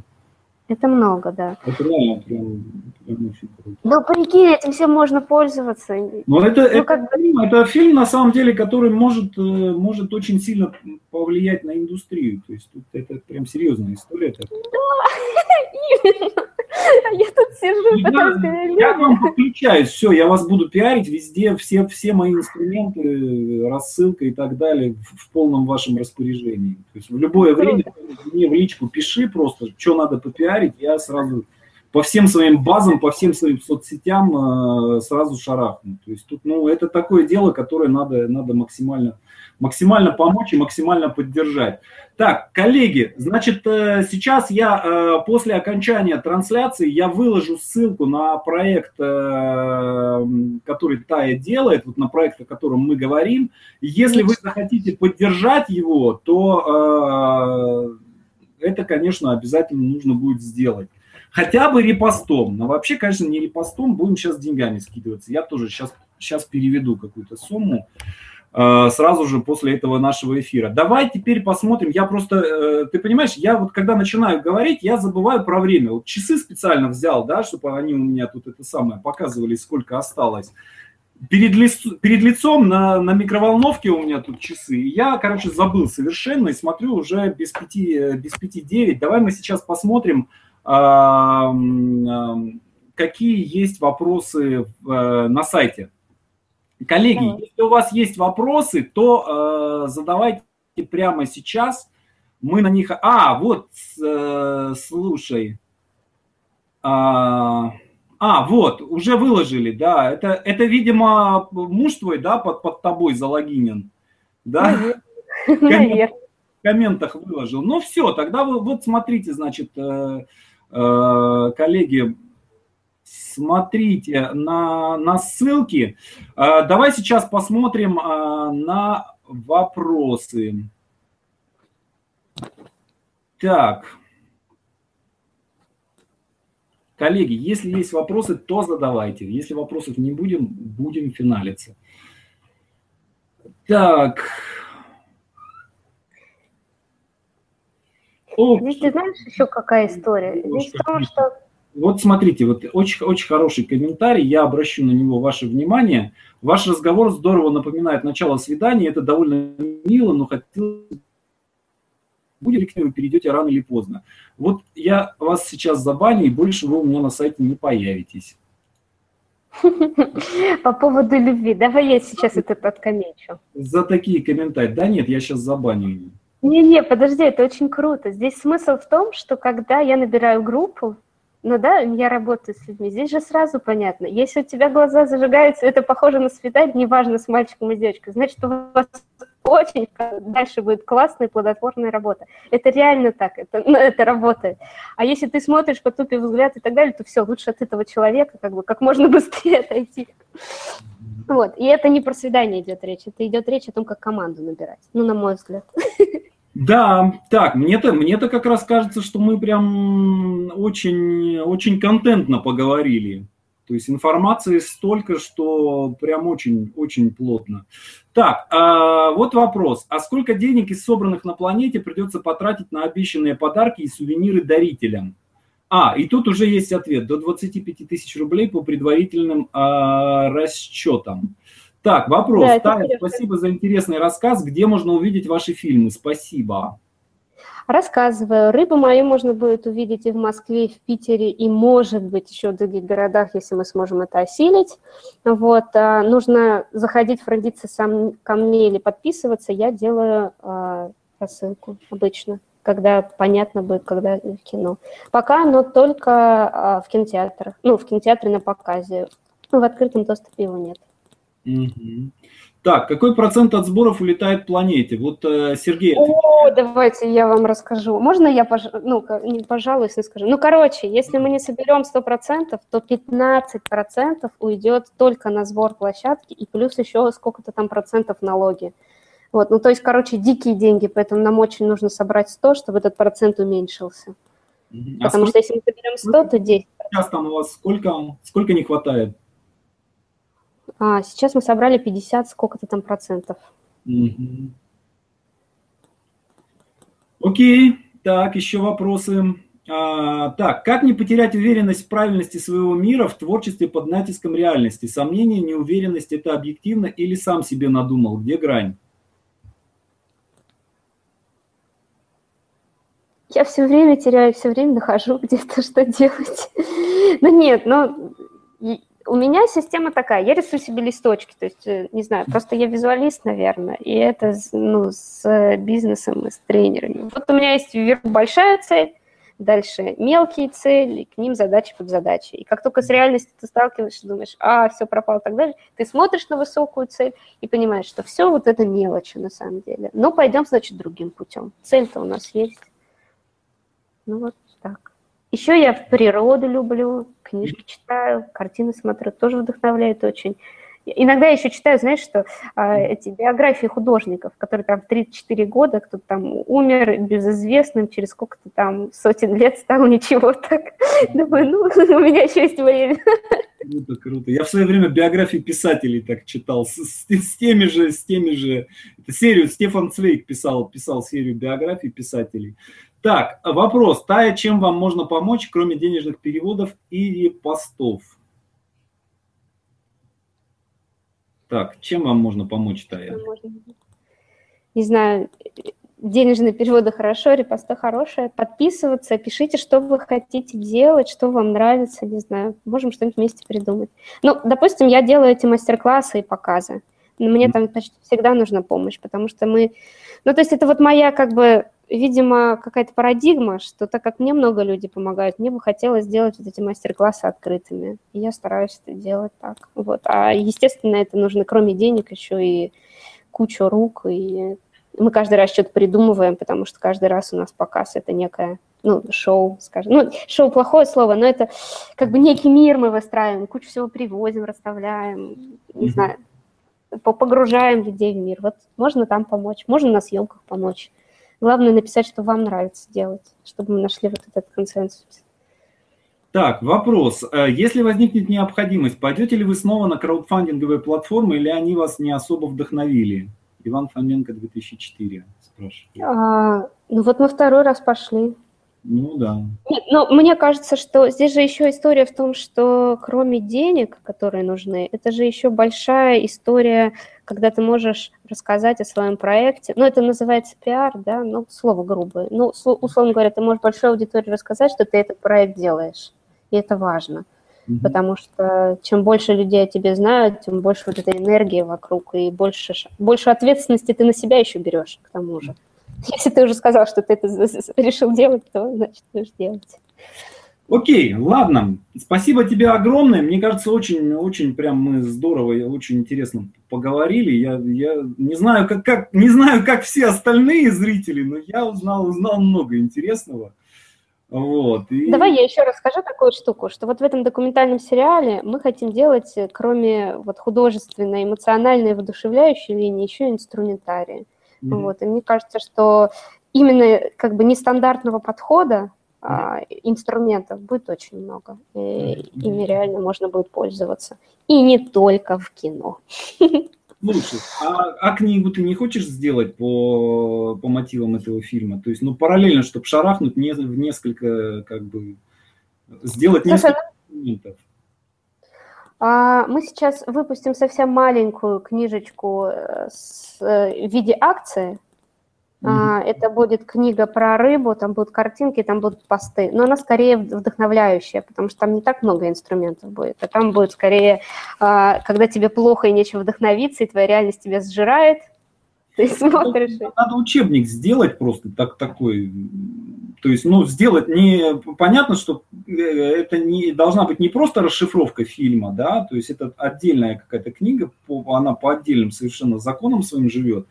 Это много, да. Это реально прям, прям очень круто. Ну, прикинь, этим всем можно пользоваться. Но это, ну, это, как... фильм, это фильм, на самом деле, который может, э, может очень сильно повлиять на индустрию. То есть тут это прям серьезная история. Да, именно. А я тут сижу, я, я к вам подключаюсь, все, я вас буду пиарить везде, все, все мои инструменты, рассылка и так далее в, в полном вашем распоряжении. То есть в любое время мне в личку пиши просто, что надо попиарить, я сразу по всем своим базам, по всем своим соцсетям э, сразу шарахну. То есть тут, ну, это такое дело, которое надо, надо максимально максимально помочь и максимально поддержать. Так, коллеги, значит, э, сейчас я э, после окончания трансляции я выложу ссылку на проект, э, который Тая делает, вот на проект, о котором мы говорим. Если вы захотите поддержать его, то это, конечно, обязательно нужно будет сделать. Хотя бы репостом. Но вообще, конечно, не репостом, будем сейчас деньгами скидываться. Я тоже сейчас, сейчас переведу какую-то сумму. Э, сразу же после этого нашего эфира. Давай теперь посмотрим. Я просто, э, ты понимаешь, я вот когда начинаю говорить, я забываю про время. Вот часы специально взял, да, чтобы они у меня тут это самое показывали, сколько осталось. Перед, лиц, перед лицом на, на микроволновке у меня тут часы. Я, короче, забыл совершенно и смотрю уже без пяти, э, без пяти девять. Давай мы сейчас посмотрим, а, а, какие есть вопросы на сайте. Коллеги, Давай. если у вас есть вопросы, то э, задавайте прямо сейчас. Мы на них... А, вот, э, слушай. А, а, вот, уже выложили, да. Это, это, видимо, муж твой, да, под, под тобой залогинен. Да? В комментах выложил. Ну все, тогда вы вот смотрите, значит, э, э, коллеги, смотрите на, на ссылки. А, давай сейчас посмотрим а, на вопросы. Так. Коллеги, если есть вопросы, то задавайте. Если вопросов не будем, будем финалиться. Так. Здесь ты знаешь еще какая история? Здесь в том, что вот смотрите, вот очень, очень хороший комментарий, я обращу на него ваше внимание. Ваш разговор здорово напоминает начало свидания, это довольно мило, но хотел будет ли к нему перейдете рано или поздно. Вот я вас сейчас забаню, и больше вы у меня на сайте не появитесь. По поводу любви. Давай я сейчас это подкомечу. За такие комментарии. Да нет, я сейчас забаню. Не-не, подожди, это очень круто. Здесь смысл в том, что когда я набираю группу, ну да, я работаю с людьми. Здесь же сразу понятно. Если у тебя глаза зажигаются, это похоже на свидание, неважно, с мальчиком и девочкой, значит, у вас очень дальше будет классная плодотворная работа. Это реально так, это, ну, это работает. А если ты смотришь, потупив взгляд и так далее, то все, лучше от этого человека как бы как можно быстрее отойти. Вот. И это не про свидание идет речь, это идет речь о том, как команду набирать. Ну, на мой взгляд. Да, так, мне-то мне -то как раз кажется, что мы прям очень, очень контентно поговорили. То есть информации столько, что прям очень, очень плотно. Так, а, вот вопрос. А сколько денег из собранных на планете придется потратить на обещанные подарки и сувениры дарителям? А, и тут уже есть ответ. До 25 тысяч рублей по предварительным а, расчетам. Так, вопрос. Да, Таня, спасибо за интересный рассказ. Где можно увидеть ваши фильмы? Спасибо. Рассказываю. Рыбу мою можно будет увидеть и в Москве, и в Питере, и, может быть, еще в других городах, если мы сможем это осилить. Вот. А, нужно заходить в родиться сам ко мне или подписываться. Я делаю а, рассылку обычно, когда понятно будет, когда в кино. Пока оно только а, в кинотеатрах. Ну, в кинотеатре на показе. Ну, в открытом доступе его нет. Угу. Так, какой процент от сборов улетает планете? Вот э, Сергей. О, давайте я вам расскажу. Можно я, пож... ну, не пожалуйста, не скажу. Ну, короче, если мы не соберем 100%, то 15% уйдет только на сбор площадки и плюс еще сколько-то там процентов налоги. Вот, ну, то есть, короче, дикие деньги, поэтому нам очень нужно собрать 100, чтобы этот процент уменьшился. А Потому сколько... что если мы соберем 100, то 10. Сейчас там у вас сколько, сколько не хватает? А, сейчас мы собрали 50, сколько-то там процентов. Угу. Окей, так, еще вопросы. А, так, как не потерять уверенность в правильности своего мира в творчестве под натиском реальности? Сомнение, неуверенность – это объективно или сам себе надумал? Где грань? Я все время теряю, все время нахожу где-то, что делать. Ну нет, ну у меня система такая, я рисую себе листочки, то есть, э, не знаю, просто я визуалист, наверное, и это ну, с бизнесом и с тренерами. Вот у меня есть вверху большая цель, дальше мелкие цели, к ним задачи под задачи. И как только с реальностью ты сталкиваешься, думаешь, а, все пропало и так далее, ты смотришь на высокую цель и понимаешь, что все вот это мелочи на самом деле. Но пойдем, значит, другим путем. Цель-то у нас есть. Ну вот так. Еще я природу люблю, книжки читаю, картины смотрю, тоже вдохновляет очень. Иногда я еще читаю, знаешь, что а, эти биографии художников, которые там в 34 года, кто-то там умер безызвестным, через сколько-то там сотен лет стал ничего так. Думаю, ну, у меня еще есть время. Круто, круто. Я в свое время биографии писателей так читал, с, с, с теми же, с теми же, это серию, Стефан Цвейк писал, писал серию биографий писателей. Так, вопрос. Тая, чем вам можно помочь, кроме денежных переводов или постов? Так, чем вам можно помочь, Тая? Не знаю, денежные переводы хорошо, репосты хорошие. Подписываться, пишите, что вы хотите делать, что вам нравится, не знаю. Можем что-нибудь вместе придумать. Ну, допустим, я делаю эти мастер-классы и показы. Но мне там почти всегда нужна помощь, потому что мы... Ну, то есть это вот моя как бы видимо, какая-то парадигма, что так как мне много людей помогают, мне бы хотелось сделать вот эти мастер-классы открытыми. И я стараюсь это делать так. Вот. А, естественно, это нужно, кроме денег, еще и кучу рук. И мы каждый раз что-то придумываем, потому что каждый раз у нас показ – это некое ну, шоу, скажем. Ну, шоу – плохое слово, но это как бы некий мир мы выстраиваем, кучу всего привозим, расставляем, не mm-hmm. знаю, погружаем людей в мир. Вот можно там помочь, можно на съемках помочь. Главное написать, что вам нравится делать, чтобы мы нашли вот этот консенсус. Так, вопрос. Э, если возникнет необходимость, пойдете ли вы снова на краудфандинговые платформы или они вас не особо вдохновили? Иван Фоменко, 2004, спрашивает. А, ну вот мы второй раз пошли. Ну да. Нет, но мне кажется, что здесь же еще история в том, что кроме денег, которые нужны, это же еще большая история, когда ты можешь рассказать о своем проекте. Ну, это называется пиар, да, ну, слово грубое. Ну, условно говоря, ты можешь большой аудитории рассказать, что ты этот проект делаешь. И это важно. Mm-hmm. Потому что чем больше людей о тебе знают, тем больше вот этой энергии вокруг, и больше, больше ответственности ты на себя еще берешь, к тому же. Если ты уже сказал, что ты это решил делать, то значит будешь делать. Окей, ладно. Спасибо тебе огромное. Мне кажется, очень, очень прям мы здорово и очень интересно поговорили. Я, я не знаю, как, как, не знаю, как все остальные зрители, но я узнал, узнал много интересного. Вот, и... Давай я еще расскажу такую штуку, что вот в этом документальном сериале мы хотим делать, кроме вот художественной, эмоциональной, воодушевляющей линии, еще инструментарии. Mm-hmm. Вот, и мне кажется, что именно как бы нестандартного подхода а, инструментов будет очень много, и mm-hmm. ими реально можно будет пользоваться. И не только в кино. Слушай, а, а книгу ты не хочешь сделать по, по мотивам этого фильма? То есть, ну, параллельно, чтобы шарахнуть не, в несколько, как бы, сделать несколько Слушай, инструментов. А, мы сейчас выпустим совсем маленькую книжечку э, с, э, в виде акции. Mm-hmm. Это будет книга про рыбу, там будут картинки, там будут посты. Но она скорее вдохновляющая, потому что там не так много инструментов будет. А там будет скорее, а, когда тебе плохо и нечем вдохновиться, и твоя реальность тебя сжирает, ты смотришь. Надо учебник сделать просто так, такой. То есть, ну, сделать не... Понятно, что э, это не должна быть не просто расшифровка фильма, да, то есть это отдельная какая-то книга, она по отдельным совершенно законам своим живет.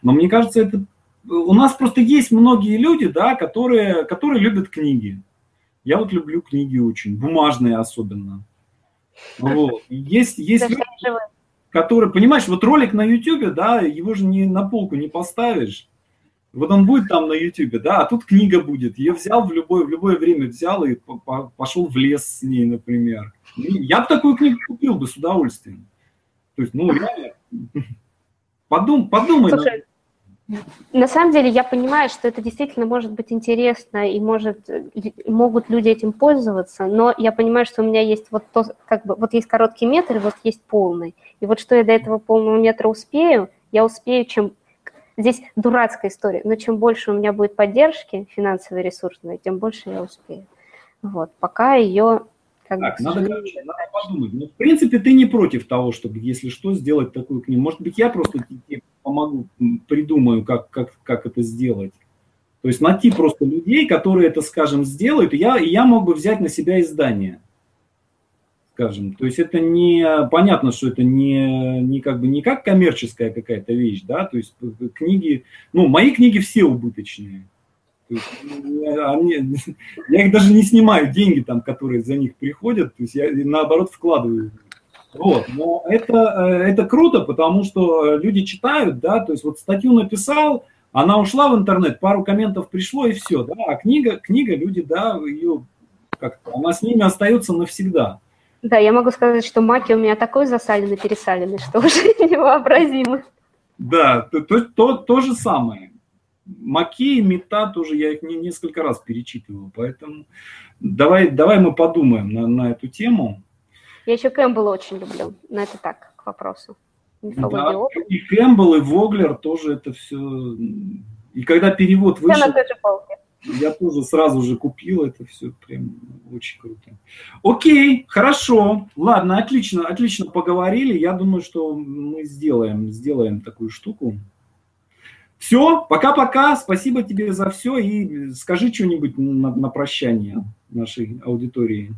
Но мне кажется, это у нас просто есть многие люди, да, которые, которые любят книги. Я вот люблю книги очень, бумажные особенно. Вот. Есть, есть люди, которые, понимаешь, вот ролик на YouTube, да, его же не на полку не поставишь. Вот он будет там на YouTube, да, а тут книга будет. Я взял в любое, в любое время взял и пошел в лес с ней, например. Я бы такую книгу купил бы с удовольствием. То есть, ну, реально, подум, подумай. Слушай, на самом деле я понимаю, что это действительно может быть интересно и может, могут люди этим пользоваться, но я понимаю, что у меня есть вот то, как бы, вот есть короткий метр и вот есть полный. И вот что я до этого полного метра успею, я успею, чем... Здесь дурацкая история, но чем больше у меня будет поддержки финансовой, ресурсной, тем больше я успею. Вот, пока ее как так, надо, короче, надо подумать. Ну, в принципе, ты не против того, чтобы, если что, сделать такую книгу. Может быть, я просто тебе помогу, придумаю, как, как, как это сделать. То есть найти просто людей, которые это, скажем, сделают, и я, я мог бы взять на себя издание. Скажем. То есть это не понятно, что это не, не как бы не как коммерческая какая-то вещь, да, то есть книги, ну, мои книги все убыточные. То есть, они, я их даже не снимаю, деньги там, которые за них приходят, то есть я наоборот вкладываю. Вот, но это, э, это круто, потому что люди читают, да, то есть вот статью написал, она ушла в интернет, пару комментов пришло и все, да, а книга, книга, люди, да, ее как она с ними остается навсегда. Да, я могу сказать, что маки у меня такой засаленный-пересаленный, что уже невообразимо. Да, то, то, то, то же самое. Маки и мета тоже, я их не, несколько раз перечитывал, поэтому давай, давай мы подумаем на, на эту тему. Я еще Кэмпбелла очень люблю, но это так, к вопросу. Да, и Кэмпбелл, и Воглер тоже это все... И когда перевод вышел... Я на той же полке. Я тоже сразу же купил это все, прям очень круто. Окей, хорошо, ладно, отлично, отлично поговорили. Я думаю, что мы сделаем, сделаем такую штуку. Все, пока-пока, спасибо тебе за все и скажи что-нибудь на, на прощание нашей аудитории.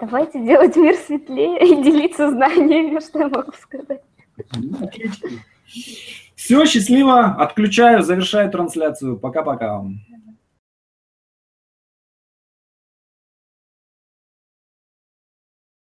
Давайте делать мир светлее и делиться знаниями, что я могу сказать. Все, счастливо, отключаю, завершаю трансляцию. Пока-пока.